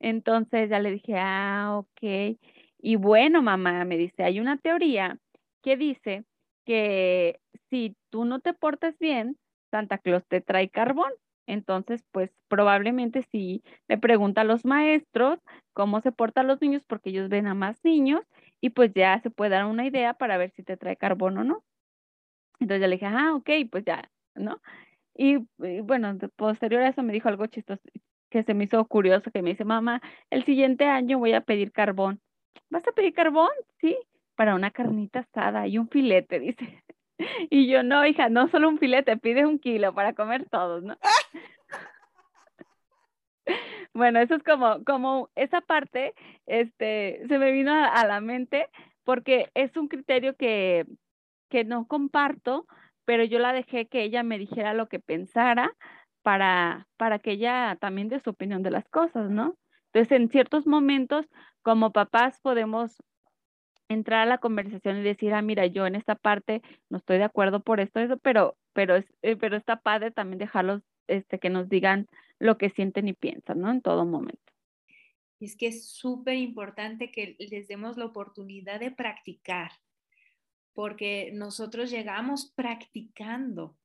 Entonces ya le dije, ah, ok. Y bueno, mamá, me dice, hay una teoría que dice que si tú no te portas bien, Santa Claus te trae carbón. Entonces, pues probablemente sí le pregunta a los maestros cómo se portan los niños porque ellos ven a más niños y pues ya se puede dar una idea para ver si te trae carbón o no. Entonces yo le dije, ah, ok, pues ya, ¿no? Y, bueno, posterior a eso me dijo algo chistoso que se me hizo curioso, que me dice, mamá, el siguiente año voy a pedir carbón. ¿Vas a pedir carbón? Sí, para una carnita asada y un filete, dice. Y yo, no, hija, no solo un filete, pide un kilo para comer todos, ¿no? bueno, eso es como, como esa parte, este, se me vino a la mente porque es un criterio que, que no comparto, pero yo la dejé que ella me dijera lo que pensara para, para que ella también dé su opinión de las cosas, ¿no? Entonces, en ciertos momentos, como papás, podemos entrar a la conversación y decir, ah, mira, yo en esta parte no estoy de acuerdo por esto, eso, pero, pero, eh, pero está padre también dejarlos este, que nos digan lo que sienten y piensan, ¿no? En todo momento. Es que es súper importante que les demos la oportunidad de practicar, porque nosotros llegamos practicando,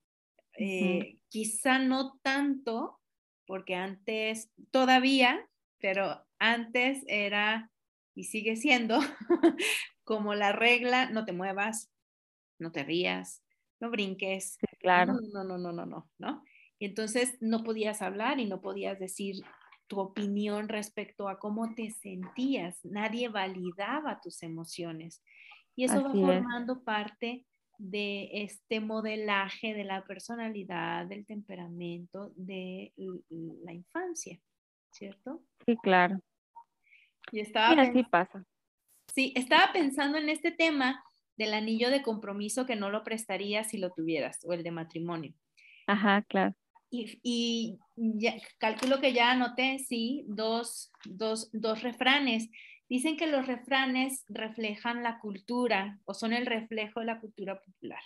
eh, quizá no tanto, porque antes, todavía, pero antes era y sigue siendo como la regla, no te muevas, no te rías, no brinques. claro. No, no, no, no, no, no. Y entonces no podías hablar y no podías decir tu opinión respecto a cómo te sentías. Nadie validaba tus emociones. Y eso va formando parte de este modelaje de la personalidad, del temperamento de la infancia, ¿cierto? Sí, claro. Y estaba así pasa. Sí, estaba pensando en este tema del anillo de compromiso que no lo prestarías si lo tuvieras, o el de matrimonio. Ajá, claro. Y, calculo que ya anoté, sí, dos, dos, dos refranes. Dicen que los refranes reflejan la cultura o son el reflejo de la cultura popular.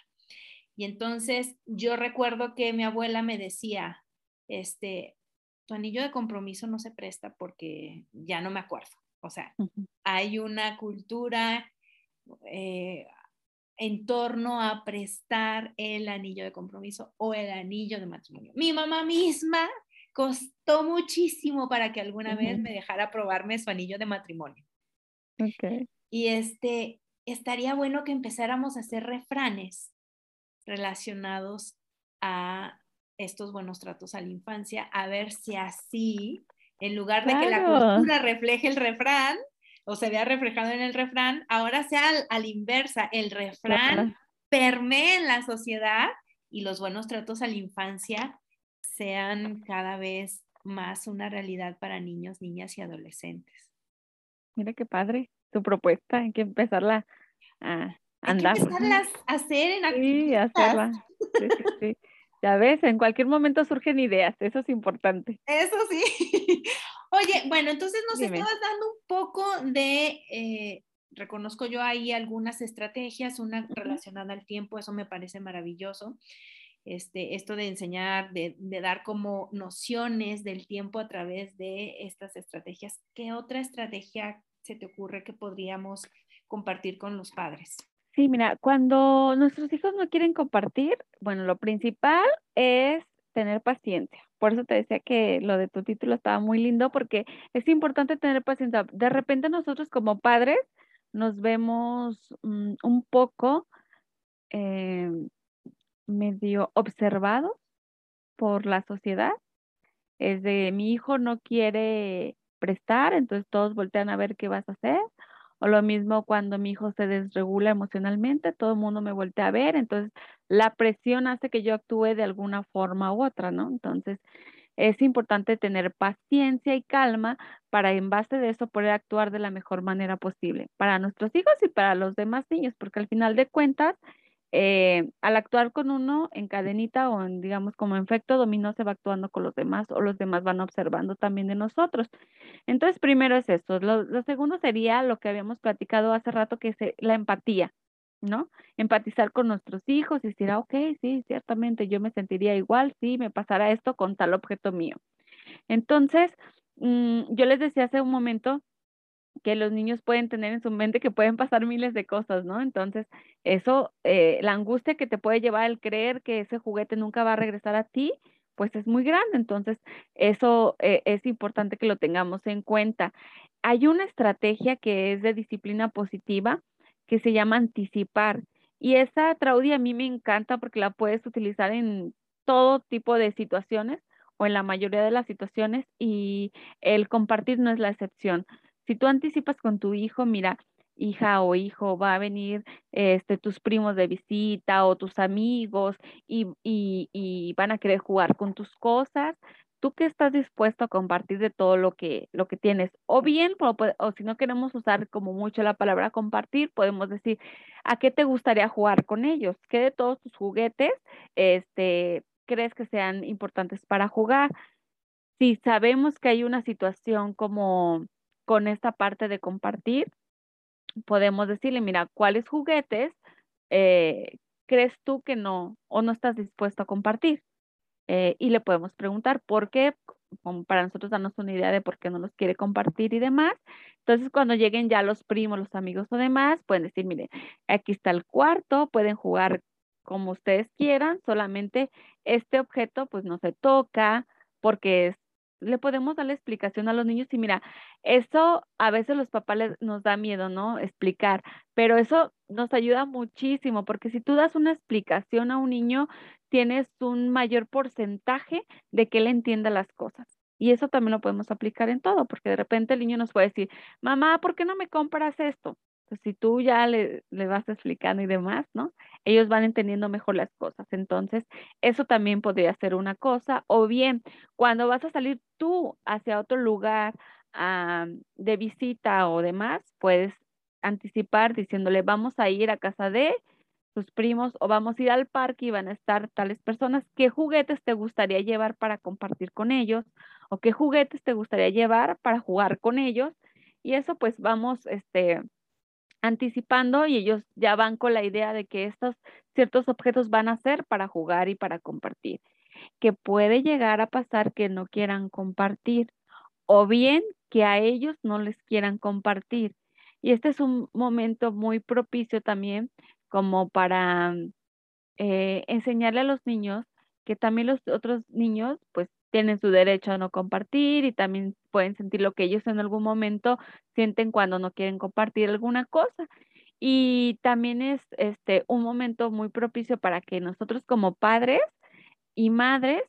Y entonces yo recuerdo que mi abuela me decía, este, tu anillo de compromiso no se presta porque ya no me acuerdo. O sea, hay una cultura eh, en torno a prestar el anillo de compromiso o el anillo de matrimonio. Mi mamá misma costó muchísimo para que alguna vez me dejara probarme su anillo de matrimonio. Okay. Y este, estaría bueno que empezáramos a hacer refranes relacionados a estos buenos tratos a la infancia, a ver si así, en lugar de que la cultura refleje el refrán, o se vea reflejado en el refrán, ahora sea al, inversa, el refrán permee en la sociedad y los buenos tratos a la infancia sean cada vez más una realidad para niños, niñas y adolescentes. Mira qué padre tu propuesta, hay que empezarla a andar. Hay que empezarla a hacer en actividades. Sí, hacerla. Sí, sí, sí. Ya ves, en cualquier momento surgen ideas, eso es importante. Eso sí. Oye, bueno, entonces nos estabas dando un poco de, eh, reconozco yo ahí algunas estrategias, una relacionada al tiempo, eso me parece maravilloso. Este, esto de enseñar, de, de, dar como nociones del tiempo a través de estas estrategias. ¿Qué otra estrategia se te ocurre que podríamos compartir con los padres? Sí, mira, cuando nuestros hijos no quieren compartir, bueno, lo principal es tener paciencia. Por eso te decía que lo de tu título estaba muy lindo porque es importante tener paciencia. De repente nosotros como padres nos vemos mm, un poco eh, medio observados por la sociedad. Es de mi hijo no quiere prestar, entonces todos voltean a ver qué vas a hacer o lo mismo cuando mi hijo se desregula emocionalmente, todo el mundo me voltea a ver, entonces la presión hace que yo actúe de alguna forma u otra, ¿no? Entonces es importante tener paciencia y calma para en base de eso poder actuar de la mejor manera posible para nuestros hijos y para los demás niños, porque al final de cuentas, eh, al actuar con uno en cadenita o en, digamos, como en efecto dominó, se va actuando con los demás o los demás van observando también de nosotros. Entonces, primero es eso. Lo, segundo sería lo que habíamos platicado hace rato, que es eh, la empatía, ¿no? Empatizar con nuestros hijos y decir, ah, ok, sí, ciertamente yo me sentiría igual si me pasara esto con tal objeto mío. Entonces, mm, yo les decía hace un momento que los niños pueden tener en su mente que pueden pasar miles de cosas, ¿no? Entonces, eso, eh, la angustia que te puede llevar al creer que ese juguete nunca va a regresar a ti, pues es muy grande. Entonces, eso eh, es importante que lo tengamos en cuenta. Hay una estrategia que es de disciplina positiva que se llama anticipar. Y esa, Traudy, a mí me encanta porque la puedes utilizar en todo tipo de situaciones o en la mayoría de las situaciones y el compartir no es la excepción. Si tú anticipas con tu hijo, mira, hija o hijo, va a venir este, tus primos de visita o tus amigos y, y, van a querer jugar con tus cosas, tú qué estás dispuesto a compartir de todo lo que, lo que tienes. O bien, o, o, si no queremos usar como mucho la palabra compartir, podemos decir, ¿a qué te gustaría jugar con ellos? ¿Qué de todos tus juguetes este, crees que sean importantes para jugar? Si sabemos que hay una situación como con esta parte de compartir, podemos decirle, mira, ¿cuáles juguetes eh, crees tú que no o no estás dispuesto a compartir? Eh, y le podemos preguntar por qué, para nosotros darnos una idea de por qué no los quiere compartir y demás. Entonces, cuando lleguen ya los primos, los amigos o demás, pueden decir, mire, aquí está el cuarto, pueden jugar como ustedes quieran, solamente este objeto pues no se toca porque es le podemos dar la explicación a los niños y mira, eso a veces los papás les, nos da miedo, ¿no? Explicar, pero eso nos ayuda muchísimo porque si tú das una explicación a un niño, tienes un mayor porcentaje de que él entienda las cosas. Y eso también lo podemos aplicar en todo, porque de repente el niño nos puede decir, mamá, ¿por qué no me compras esto? Pues si tú ya le, le vas explicando y demás, ¿no? Ellos van entendiendo mejor las cosas. Entonces, eso también podría ser una cosa. O bien, cuando vas a salir tú hacia otro lugar ah, de visita o demás, puedes anticipar diciéndole, vamos a ir a casa de tus primos o vamos a ir al parque y van a estar tales personas, ¿qué juguetes te gustaría llevar para compartir con ellos? ¿O qué juguetes te gustaría llevar para jugar con ellos? Y eso pues vamos, este, anticipando y ellos ya van con la idea de que estos ciertos objetos van a ser para jugar y para compartir. Que puede llegar a pasar que no quieran compartir o bien que a ellos no les quieran compartir. Y este es un momento muy propicio también como para eh, enseñarle a los niños que también los otros niños pues tienen su derecho a no compartir y también pueden sentir lo que ellos en algún momento sienten cuando no quieren compartir alguna cosa. Y también es este un momento muy propicio para que nosotros como padres y madres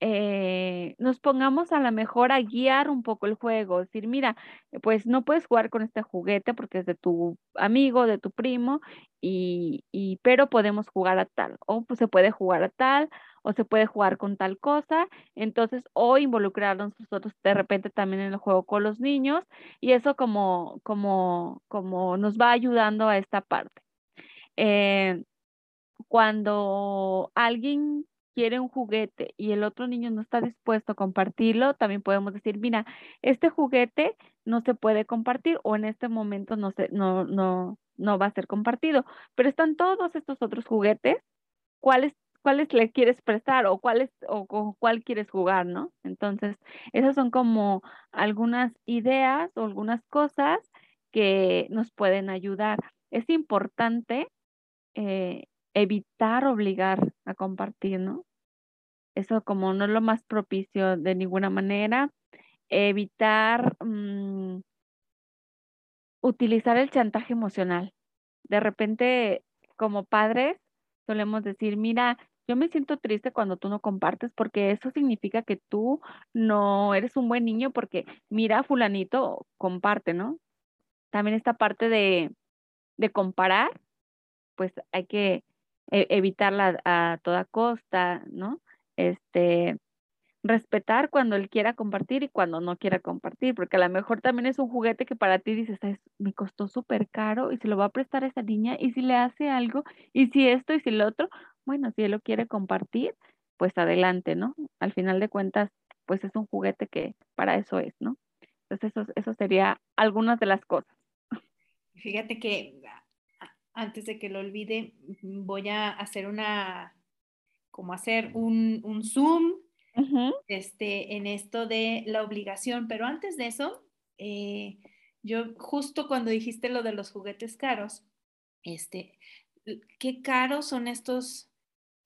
eh, nos pongamos a lo mejor a guiar un poco el juego, decir, mira, pues no puedes jugar con este juguete porque es de tu amigo, de tu primo, y, y pero podemos jugar a tal, o pues se puede jugar a tal, o se puede jugar con tal cosa, entonces, o involucrarnos nosotros de repente también en el juego con los niños, y eso como, como, como nos va ayudando a esta parte. Eh, cuando alguien quiere un juguete y el otro niño no está dispuesto a compartirlo, también podemos decir, mira, este juguete no se puede compartir o en este momento no, se, no, no, no va a ser compartido, pero están todos estos otros juguetes, ¿cuáles, cuáles le quieres prestar o cuáles o con cuál quieres jugar, ¿no? Entonces, esas son como algunas ideas o algunas cosas que nos pueden ayudar. Es importante eh, evitar obligar a compartir, ¿no? Eso como no es lo más propicio de ninguna manera. Evitar mm, utilizar el chantaje emocional. De repente, como padres, solemos decir, mira, yo me siento triste cuando tú no compartes porque eso significa que tú no eres un buen niño porque mira, fulanito comparte, ¿no? También esta parte de, de comparar, pues hay que e, evitarla a toda costa, ¿no? este, respetar cuando él quiera compartir y cuando no quiera compartir, porque a lo mejor también es un juguete que para ti dices, me costó súper caro y se lo va a prestar a esa niña y si le hace algo y si esto y si lo otro, bueno, si él lo quiere compartir, pues adelante, ¿no? Al final de cuentas, pues es un juguete que para eso es, ¿no? Entonces eso, eso sería algunas de las cosas. Fíjate que antes de que lo olvide, voy a hacer una como hacer un, un zoom este, en esto de la obligación. Pero antes de eso, eh, yo justo cuando dijiste lo de los juguetes caros, este, qué caros son estos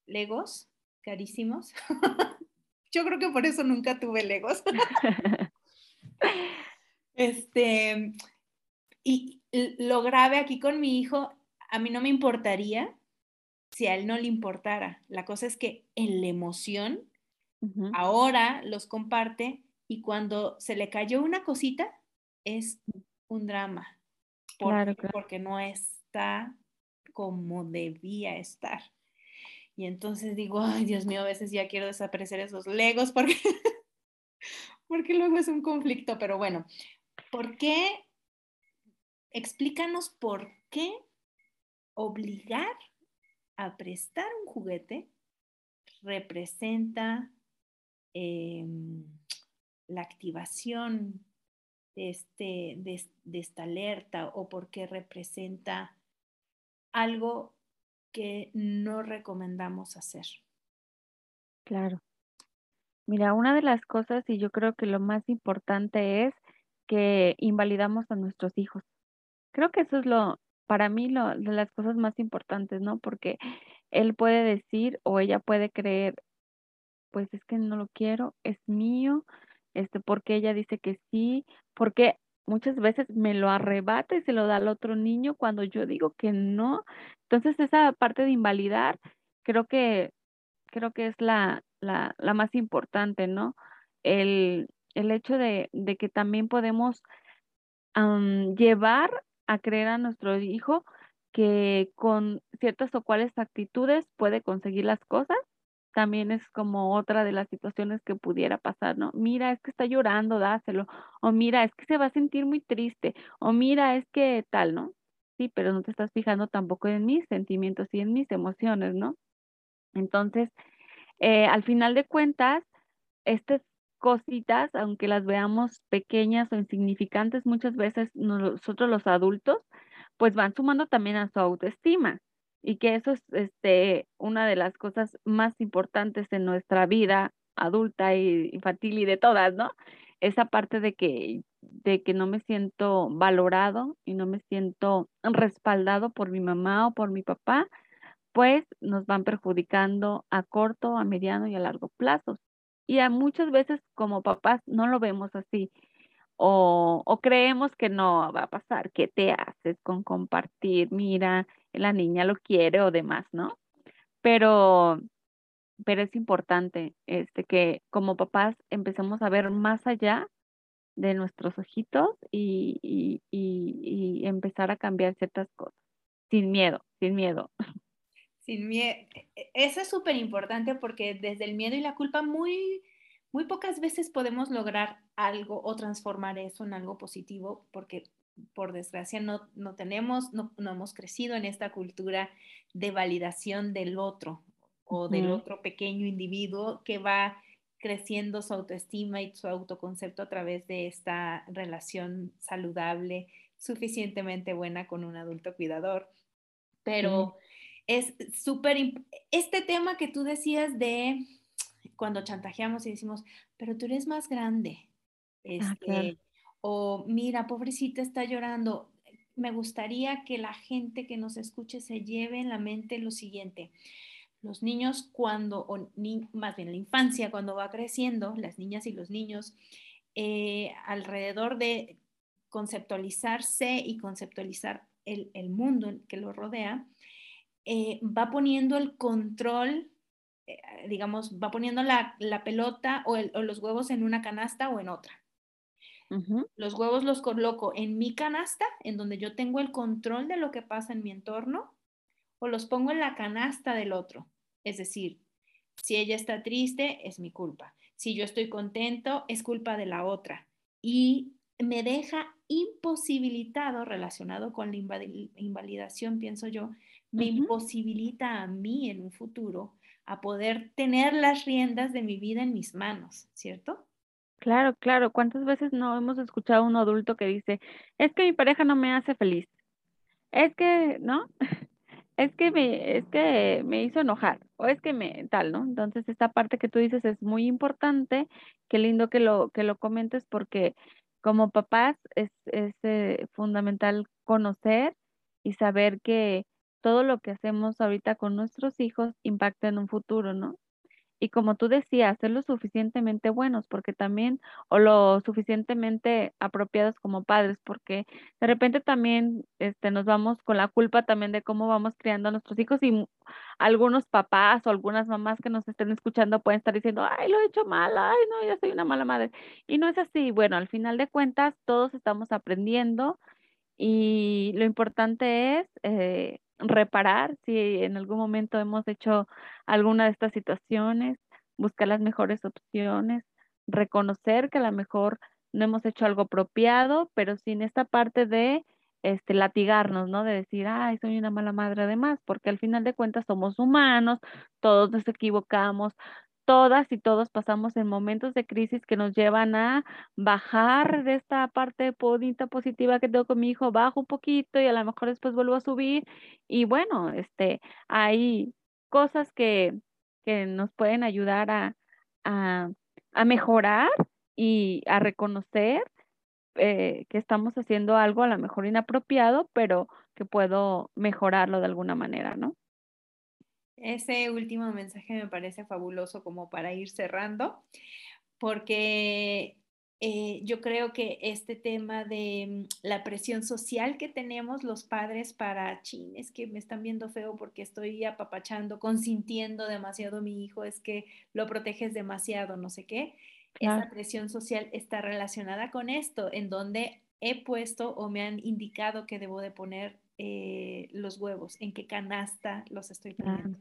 Legos, carísimos. yo creo que por eso nunca tuve Legos. este, y lo grave aquí con mi hijo, a mí no me importaría si a él no le importara. La cosa es que en la emoción, ahora los comparte y cuando se le cayó una cosita, es un drama. Porque no está como debía estar. Y entonces digo, ay, Dios mío, a veces ya quiero desaparecer esos legos porque, porque luego es un conflicto. Pero bueno, ¿por qué? Explícanos por qué obligar a prestar un juguete representa em, la activación de, este, de, esta alerta o porque representa algo que no recomendamos hacer. Claro. Mira, una de las cosas, y yo creo que lo más importante es que invalidamos a nuestros hijos. Creo que eso es lo, para mí lo, de las cosas más importantes, ¿no? Porque él puede decir o ella puede creer, pues es que no lo quiero, es mío, este, por qué ella dice que sí, porque muchas veces me lo arrebata y se lo da al otro niño cuando yo digo que no. Entonces esa parte de invalidar creo que creo que es la, la, la más importante, ¿no? El, el hecho de, de, que también podemos llevar a creer a nuestro hijo que con ciertas o cuales actitudes puede conseguir las cosas, también es como otra de las situaciones que pudiera pasar, ¿no? Mira, es que está llorando, dáselo, o mira, es que se va a sentir muy triste, o mira, es que tal, ¿no? Sí, pero no te estás fijando tampoco en mis sentimientos y en mis emociones, ¿no? Entonces, eh, al final de cuentas, estas cositas, aunque las veamos pequeñas o insignificantes, muchas veces nosotros los adultos, pues van sumando también a su autoestima y que eso es este, una de las cosas más importantes en nuestra vida adulta y infantil y de todas, ¿no? Esa parte de que, de que no me siento valorado y no me siento respaldado por mi mamá o por mi papá, pues nos van perjudicando a corto, a mediano y a largo plazo. Y a muchas veces como papás no lo vemos así o, o creemos que no va a pasar. ¿Qué te haces con compartir? Mira, la niña lo quiere o demás, ¿no? Pero, pero es importante este, que como papás empecemos a ver más allá de nuestros ojitos y, y, y, y empezar a cambiar ciertas cosas, sin miedo, sin miedo. Sin miedo. E, e, eso es súper importante porque desde el miedo y la culpa muy, muy pocas veces podemos lograr algo o transformar eso en algo positivo porque por desgracia no, no tenemos, no, no, hemos crecido en esta cultura de validación del otro o del otro pequeño individuo que va creciendo su autoestima y su autoconcepto a través de esta relación saludable, suficientemente buena con un adulto cuidador. Pero es súper, este tema que tú decías de cuando chantajeamos y decimos, pero tú eres más grande, ah, este, o mira, pobrecita está llorando. Me gustaría que la gente que nos escuche se lleve en la mente lo siguiente. Los niños cuando, o ni, más bien la infancia cuando va creciendo, las niñas y los niños, eh, alrededor de conceptualizarse y conceptualizar el, el mundo que lo rodea, eh, va poniendo el control, eh, digamos, va poniendo la, la pelota o, el, o, los huevos en una canasta o en otra. Los huevos los coloco en mi canasta, en donde yo tengo el control de lo que pasa en mi entorno, o los pongo en la canasta del otro. Es decir, si ella está triste, es mi culpa. Si yo estoy contento, es culpa de la otra. Y me deja imposibilitado relacionado con la invalidación, pienso yo, me imposibilita a mí en un futuro a poder tener las riendas de mi vida en mis manos, ¿cierto? Claro, claro. ¿Cuántas veces no hemos escuchado a un adulto que dice, es que mi pareja no me hace feliz? Es que, ¿no? Es que me, es que me hizo enojar, o es que me, tal, ¿no? Entonces, esta parte que tú dices es muy importante. Qué lindo que lo, que lo comentes porque como papás es, es eh, fundamental conocer y saber que todo lo que hacemos ahorita con nuestros hijos impacta en un futuro, ¿no? y como tú decías, ser lo suficientemente buenos, porque también, o lo suficientemente apropiados como padres, porque de repente también este, nos vamos con la culpa también de cómo vamos criando a nuestros hijos y algunos papás o algunas mamás que nos estén escuchando pueden estar diciendo, ay, lo he hecho mal, ay, no, ya soy una mala madre. Y no es así. Bueno, al final de cuentas, todos estamos aprendiendo y lo importante es eh, reparar si en algún momento hemos hecho alguna de estas situaciones, buscar las mejores opciones, reconocer que a lo mejor no hemos hecho algo apropiado, pero sin esta parte de este, latigarnos, ¿no? De decir, ay, soy una mala madre además, porque al final de cuentas somos humanos, todos nos equivocamos, todas y todos pasamos en momentos de crisis que nos llevan a bajar de esta parte bonita, positiva que tengo con mi hijo, bajo un poquito y a lo mejor después vuelvo a subir. Y bueno, este, hay cosas que, que nos pueden ayudar a, a, a mejorar y a reconocer eh, que estamos haciendo algo a lo mejor inapropiado, pero que puedo mejorarlo de alguna manera, ¿no? Ese último mensaje me parece fabuloso como para ir cerrando, porque eh, yo creo que este tema de mm, la presión social que tenemos los padres para, chin, es que me están viendo feo porque estoy apapachando, consintiendo demasiado a mi hijo, es que lo proteges demasiado, no sé qué. Esa presión social está relacionada con esto, en donde he puesto o me han indicado que debo de poner eh, los huevos, en qué canasta los estoy poniendo.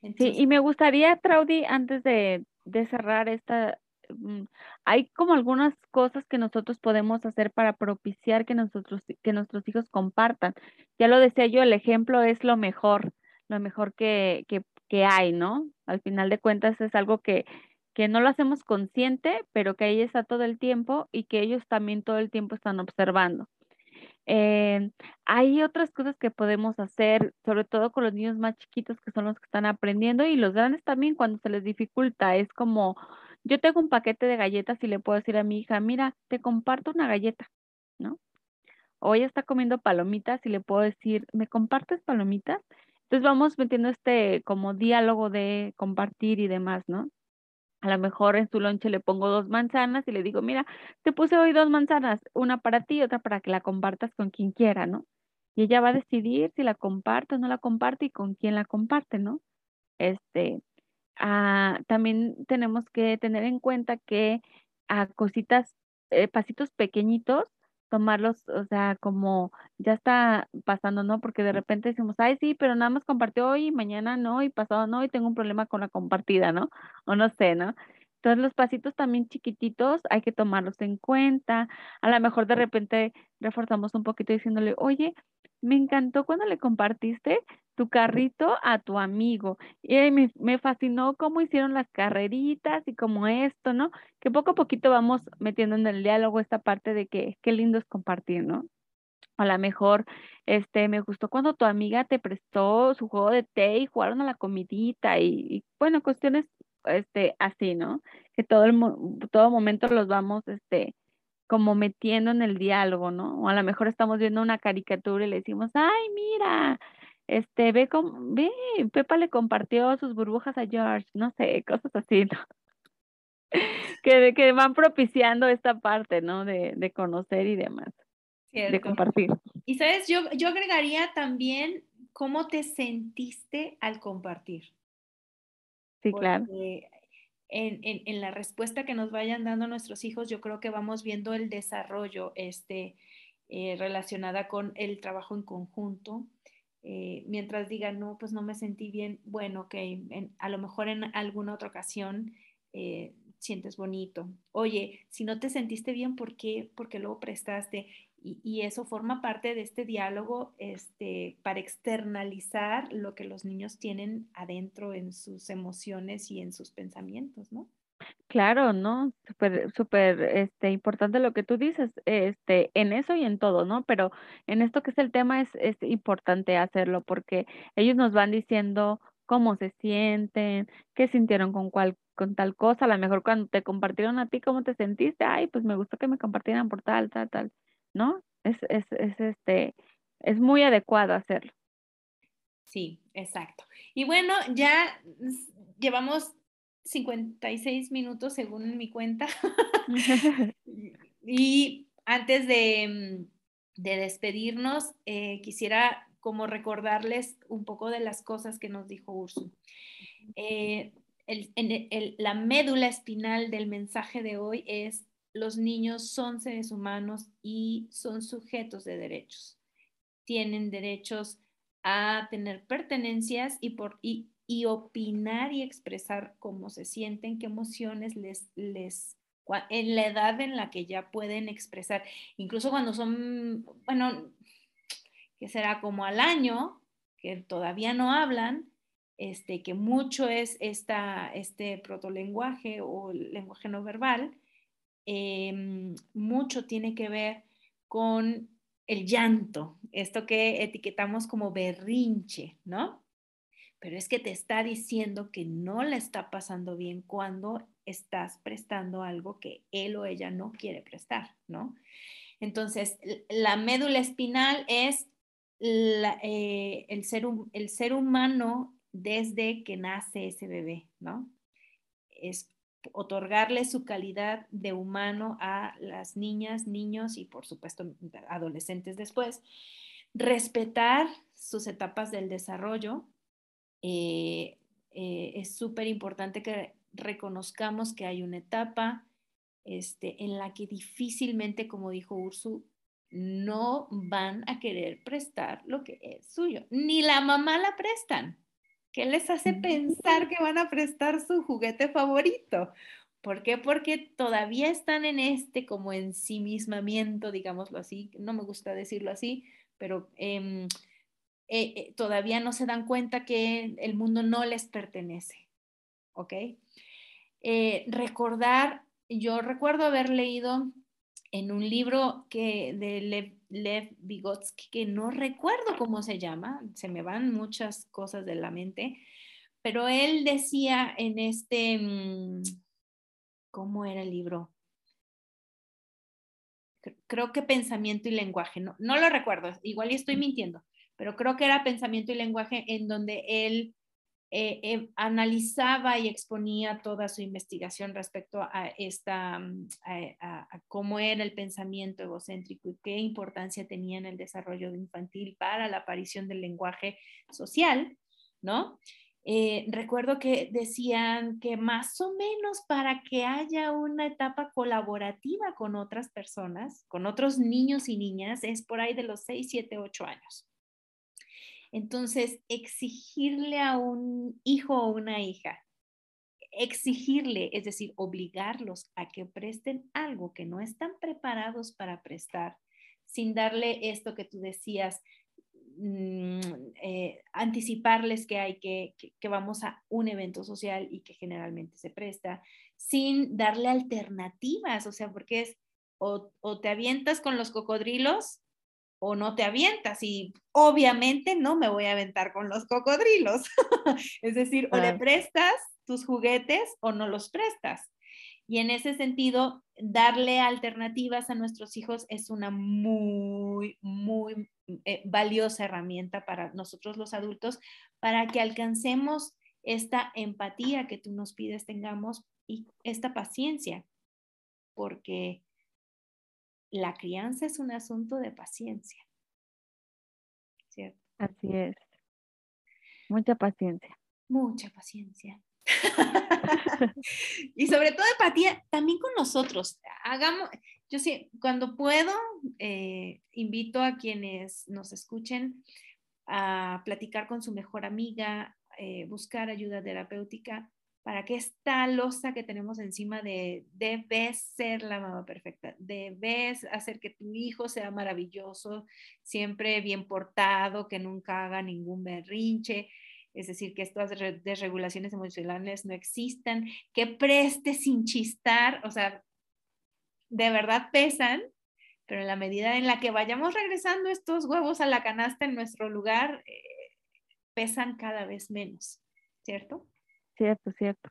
Sí, y me gustaría, Traudy, antes de, de cerrar esta, Mm, hay como algunas cosas que nosotros podemos hacer para propiciar que nosotros que nuestros hijos compartan. Ya lo decía yo, el ejemplo es lo mejor, lo mejor que, que, que hay, ¿no? Al final de cuentas es algo que, que no lo hacemos consciente, pero que ahí está todo el tiempo y que ellos también todo el tiempo están observando. Eh, hay otras cosas que podemos hacer, sobre todo con los niños más chiquitos que son los que están aprendiendo y los grandes también cuando se les dificulta. Es como yo tengo un paquete de galletas y le puedo decir a mi hija, mira, te comparto una galleta, ¿no? O ella está comiendo palomitas y le puedo decir, ¿me compartes palomitas? Entonces vamos metiendo este como diálogo de compartir y demás, ¿no? A lo mejor en su lonche le pongo dos manzanas y le digo, mira, te puse hoy dos manzanas, una para ti y otra para que la compartas con quien quiera, ¿no? Y ella va a decidir si la comparte o no la comparte y con quién la comparte, ¿no? Este, Ah, también tenemos que tener en cuenta que a cositas, eh, pasitos pequeñitos, tomarlos, o sea, como ya está pasando, ¿no? Porque de repente decimos, ay, sí, pero nada más compartió hoy, mañana no, y pasado no, y tengo un problema con la compartida, ¿no? O no sé, ¿no? Entonces los pasitos también chiquititos hay que tomarlos en cuenta. A lo mejor de repente reforzamos un poquito diciéndole, oye, me encantó cuando le compartiste tu carrito a tu amigo. Y me, me, fascinó cómo hicieron las carreritas y como esto, ¿no? Que poco a poquito vamos metiendo en el diálogo esta parte de que qué lindo es compartir, ¿no? A lo mejor, este, me gustó cuando tu amiga te prestó su juego de té y jugaron a la comidita y, y bueno, cuestiones, este, así, ¿no? Que todo el, todo momento los vamos, este, como metiendo en el diálogo, ¿no? O a lo mejor estamos viendo una caricatura y le decimos, ay, mira, este, ve, con, ve, Pepa le compartió sus burbujas a George, no sé, cosas así, ¿no? que, que van propiciando esta parte, ¿no? De, de conocer y demás, de compartir. Y sabes, yo, yo agregaría también cómo te sentiste al compartir. Sí, claro. En, en, en, la respuesta que nos vayan dando nuestros hijos, yo creo que vamos viendo el desarrollo este, eh, relacionada con el trabajo en conjunto, eh, mientras digan, no, pues no me sentí bien, bueno, que a lo mejor en alguna otra ocasión eh, sientes bonito. Oye, si no te sentiste bien, ¿por qué? Porque luego prestaste. Y, y, eso forma parte de este diálogo este, para externalizar lo que los niños tienen adentro en sus emociones y en sus pensamientos, ¿no? Claro, ¿no? Súper, súper, este, importante lo que tú dices, este, en eso y en todo, ¿no? Pero en esto que es el tema es, es importante hacerlo porque ellos nos van diciendo cómo se sienten, qué sintieron con cuál, con tal cosa, a lo mejor cuando te compartieron a ti, cómo te sentiste, ay, pues me gustó que me compartieran por tal, tal, tal, ¿no? Es, es, es este, es muy adecuado hacerlo. Sí, exacto. Y bueno, ya llevamos 56 minutos según mi cuenta. y antes de, mm, de despedirnos, eh, quisiera como recordarles un poco de las cosas que nos dijo Ursu. Eh, el, el, la médula espinal del mensaje de hoy es los niños son seres humanos y son sujetos de derechos. Tienen derechos a tener pertenencias y, por, y, y opinar y expresar cómo se sienten, qué emociones les, les, en la edad en la que ya pueden expresar, incluso cuando son, bueno, que será como al año, que todavía no hablan, este, que mucho es esta, este protolenguaje o lenguaje no verbal, em, mucho tiene que ver con el llanto, esto que etiquetamos como berrinche, ¿no? Pero es que te está diciendo que no le está pasando bien cuando estás prestando algo que él o ella no quiere prestar, ¿no? Entonces, la médula espinal es eh, el, ser, el ser humano desde que nace ese bebé, ¿no? Es otorgarle su calidad de humano a las niñas, niños y por supuesto adolescentes después, respetar sus etapas del desarrollo. Eh, eh, es súper importante que reconozcamos que hay una etapa este, en la que difícilmente, como dijo Ursu, no van a querer prestar lo que es suyo. Ni la mamá la prestan. ¿Qué les hace pensar que van a prestar su juguete favorito? ¿Por qué? Porque todavía están en este como ensimismamiento, digámoslo así. No me gusta decirlo así, pero em, eh, eh, todavía no se dan cuenta que el mundo no les pertenece. ¿Ok? Eh, recordar, yo recuerdo haber leído en un libro que de Lev, Lev, Vygotsky, que no recuerdo cómo se llama, se me van muchas cosas de la mente, pero él decía en este, mm, ¿cómo era el libro? Creo que pensamiento y lenguaje, no, no lo recuerdo, igual estoy mintiendo, pero creo que era pensamiento y lenguaje en donde él eh, eh, analizaba y exponía toda su investigación respecto a, esta, mm, a, cómo era el pensamiento egocéntrico y qué importancia tenía en el desarrollo infantil para la aparición del lenguaje social, ¿no? Eh, recuerdo que decían que más o menos para que haya una etapa colaborativa con otras personas, con otros niños y niñas, es por ahí de los 6, 7, 8 años. Entonces, exigirle a un hijo o una hija, exigirle, es decir, obligarlos a que presten algo que no están preparados para prestar, sin darle esto que tú decías, mm, eh, anticiparles que hay que, que, vamos a un evento social y que generalmente se presta, sin darle alternativas, o sea, porque es o, o te avientas con los cocodrilos o no te avientas y obviamente no me voy a aventar con los cocodrilos. es decir, o le prestas tus juguetes o no los prestas. Y en ese sentido, darle alternativas a nuestros hijos es una muy, muy eh, valiosa herramienta para nosotros los adultos, para que alcancemos esta empatía que tú nos pides tengamos y esta paciencia, porque la crianza es un asunto de paciencia. ¿Cierto? Así es. Mucha paciencia. Mucha paciencia. y sobre todo empatía también con nosotros. Hagamos, yo sí, cuando puedo, eh, invito a quienes nos escuchen a platicar con su mejor amiga, eh, buscar ayuda terapéutica para que esta losa que tenemos encima de debes ser la mamá perfecta, debes hacer que tu hijo sea maravilloso, siempre bien portado, que nunca haga ningún berrinche, es decir, que estas desregulaciones emocionales no existan, que preste sin chistar, o sea, de verdad pesan, pero en la medida en la que vayamos regresando estos huevos a la canasta en nuestro lugar, eh, pesan cada vez menos, ¿cierto? Cierto, cierto.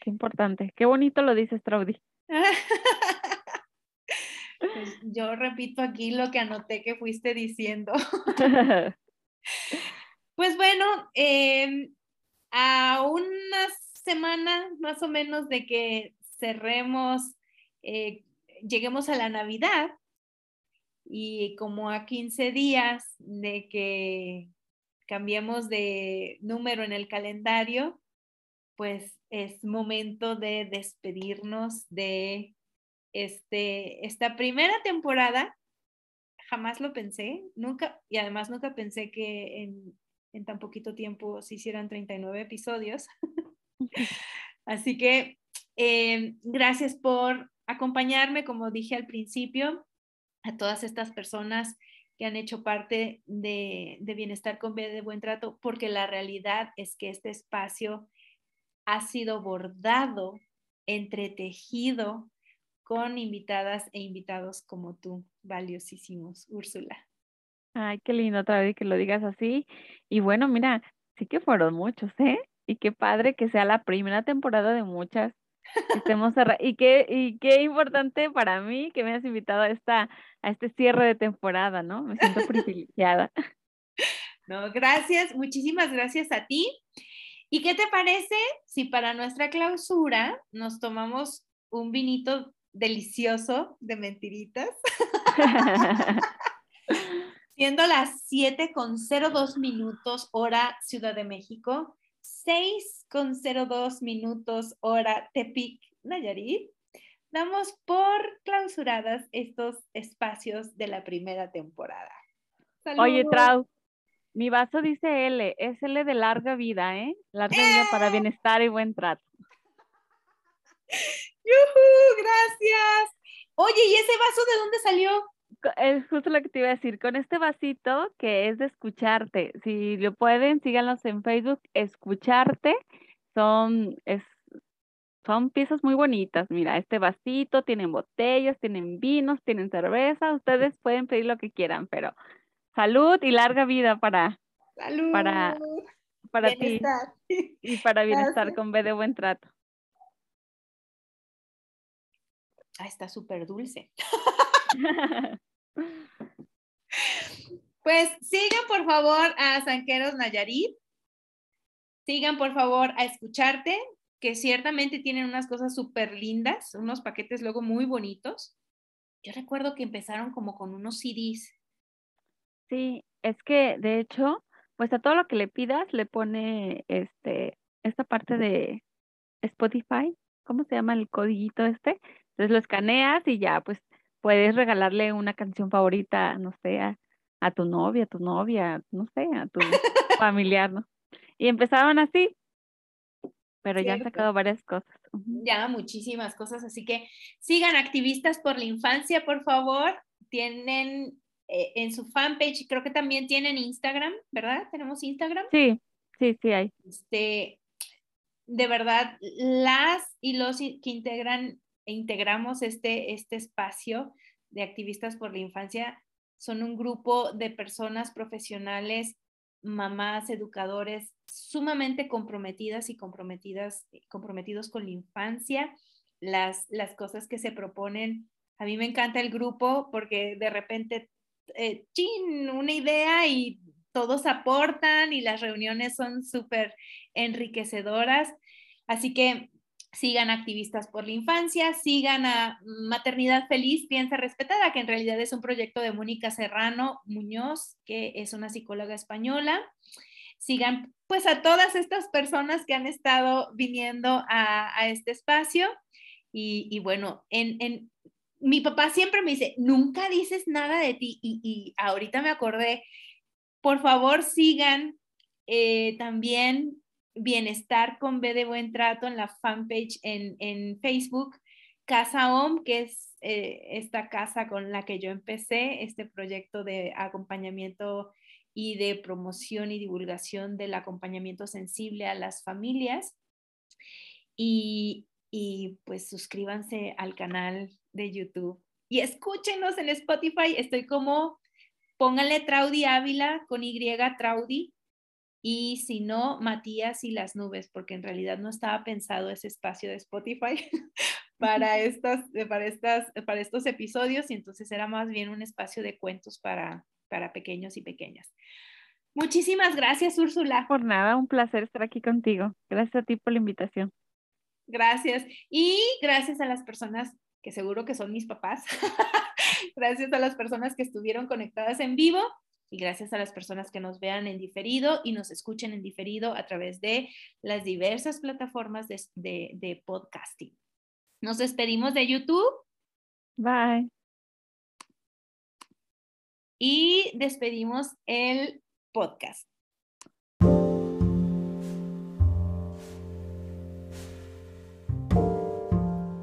Qué importante. Qué bonito lo dices, Traudy. Pues, yo repito aquí lo que anoté que fuiste diciendo. pues bueno, em, a una semana más o menos de que cerremos, eh, lleguemos a la Navidad y como a 15 días de que cambiemos de número en el calendario, pues es momento de despedirnos de este, esta primera temporada. Jamás lo pensé, nunca, y además nunca pensé que en, tan poquito tiempo se hicieran 39 episodios. Así que eh, gracias por acompañarme, como dije al principio, a todas estas personas que han hecho parte de, de Bienestar con B de Buen Trato, porque la realidad es que este espacio ha sido bordado, entretejido con invitadas e invitados como tú, valiosísimos, Úrsula. Ay, qué lindo otra vez que lo digas así. Y bueno, mira, sí que fueron muchos, ¿eh? Y qué padre que sea la primera temporada de muchas. Estemos y qué y qué importante para mí que me has invitado a esta a este cierre de temporada, ¿no? Me siento privilegiada. No, gracias, muchísimas gracias a ti. ¿Y qué te parece si para nuestra clausura nos tomamos un vinito delicioso de mentiritas? Siendo las 7 con 02 minutos hora Ciudad de México, 6 con 02 minutos hora Tepic, Nayarit, damos por clausuradas estos espacios de la primera temporada. Oye, Trau, mi vaso dice L, es L de larga vida, ¿eh? Larga vida para ¡Eh! bienestar y buen trato. ¡Yuhu! Gracias. Oye, ¿y ese vaso de dónde salió? Es justo lo que te iba a decir, con este vasito que es de escucharte. Si lo pueden, síganlos en Facebook, escucharte. Son, es, son piezas muy bonitas. Mira, este vasito, tienen botellas, tienen vinos, tienen cerveza. Ustedes pueden pedir lo que quieran, pero salud y larga vida para, para, para ti y para bienestar con B de buen trato. Ah, está súper dulce. pues sigan por favor a Sanqueros Nayarit. Sigan por favor a escucharte, que ciertamente tienen unas cosas súper lindas, unos paquetes luego muy bonitos. Yo recuerdo que empezaron como con unos CDs. Sí, es que de hecho, pues a todo lo que le pidas le pone este esta parte de Spotify, ¿cómo se llama el codiguito este? Entonces lo escaneas y ya, pues puedes regalarle una canción favorita, no sé, a, tu novia, a tu novia, no sé, a tu familiar, ¿no? Y empezaron así, pero ya han sacado varias cosas. Ya, muchísimas cosas, así que sigan activistas por la infancia, por favor. Tienen eh, en su fanpage, creo que también tienen Instagram, ¿verdad? ¿Tenemos Instagram? Sí, sí, sí hay. Este, de verdad, las y los que integran e integramos este, este espacio de activistas por la infancia son un grupo de personas profesionales, mamás, educadores sumamente comprometidas y comprometidas, comprometidos con la infancia, las, las cosas que se proponen. A mí me encanta el grupo porque de repente, eh, chin, una idea y todos aportan y las reuniones son súper enriquecedoras. Así que sigan activistas por la infancia, sigan a Maternidad Feliz, Piensa Respetada, que en realidad es un proyecto de Mónica Serrano Muñoz, que es una psicóloga española. Sigan pues a todas estas personas que han estado viniendo a, este espacio. Y, bueno, en, mi papá siempre me dice, nunca dices nada de ti. Y, ahorita me acordé, por favor sigan eh, también Bienestar con B de Buen Trato en la fanpage en, Facebook, Casa OM, que es eh, esta casa con la que yo empecé, este proyecto de acompañamiento y de promoción y divulgación del acompañamiento sensible a las familias. Y, y pues suscríbanse al canal de YouTube y escúchenos en Spotify. Estoy como, pónganle Traudy Ávila con Y Traudy y si no, Matías y las nubes, porque en realidad no estaba pensado ese espacio de Spotify para, estas, para, estas, para estos episodios y entonces era más bien un espacio de cuentos para, para pequeños y pequeñas. Muchísimas gracias, Úrsula. Por nada, un placer estar aquí contigo. Gracias a ti por la invitación. Gracias. Y gracias a las personas que seguro que son mis papás. gracias a las personas que estuvieron conectadas en vivo y gracias a las personas que nos vean en diferido y nos escuchen en diferido a través de las diversas plataformas de, podcasting. Nos despedimos de YouTube. Bye. Y despedimos el podcast.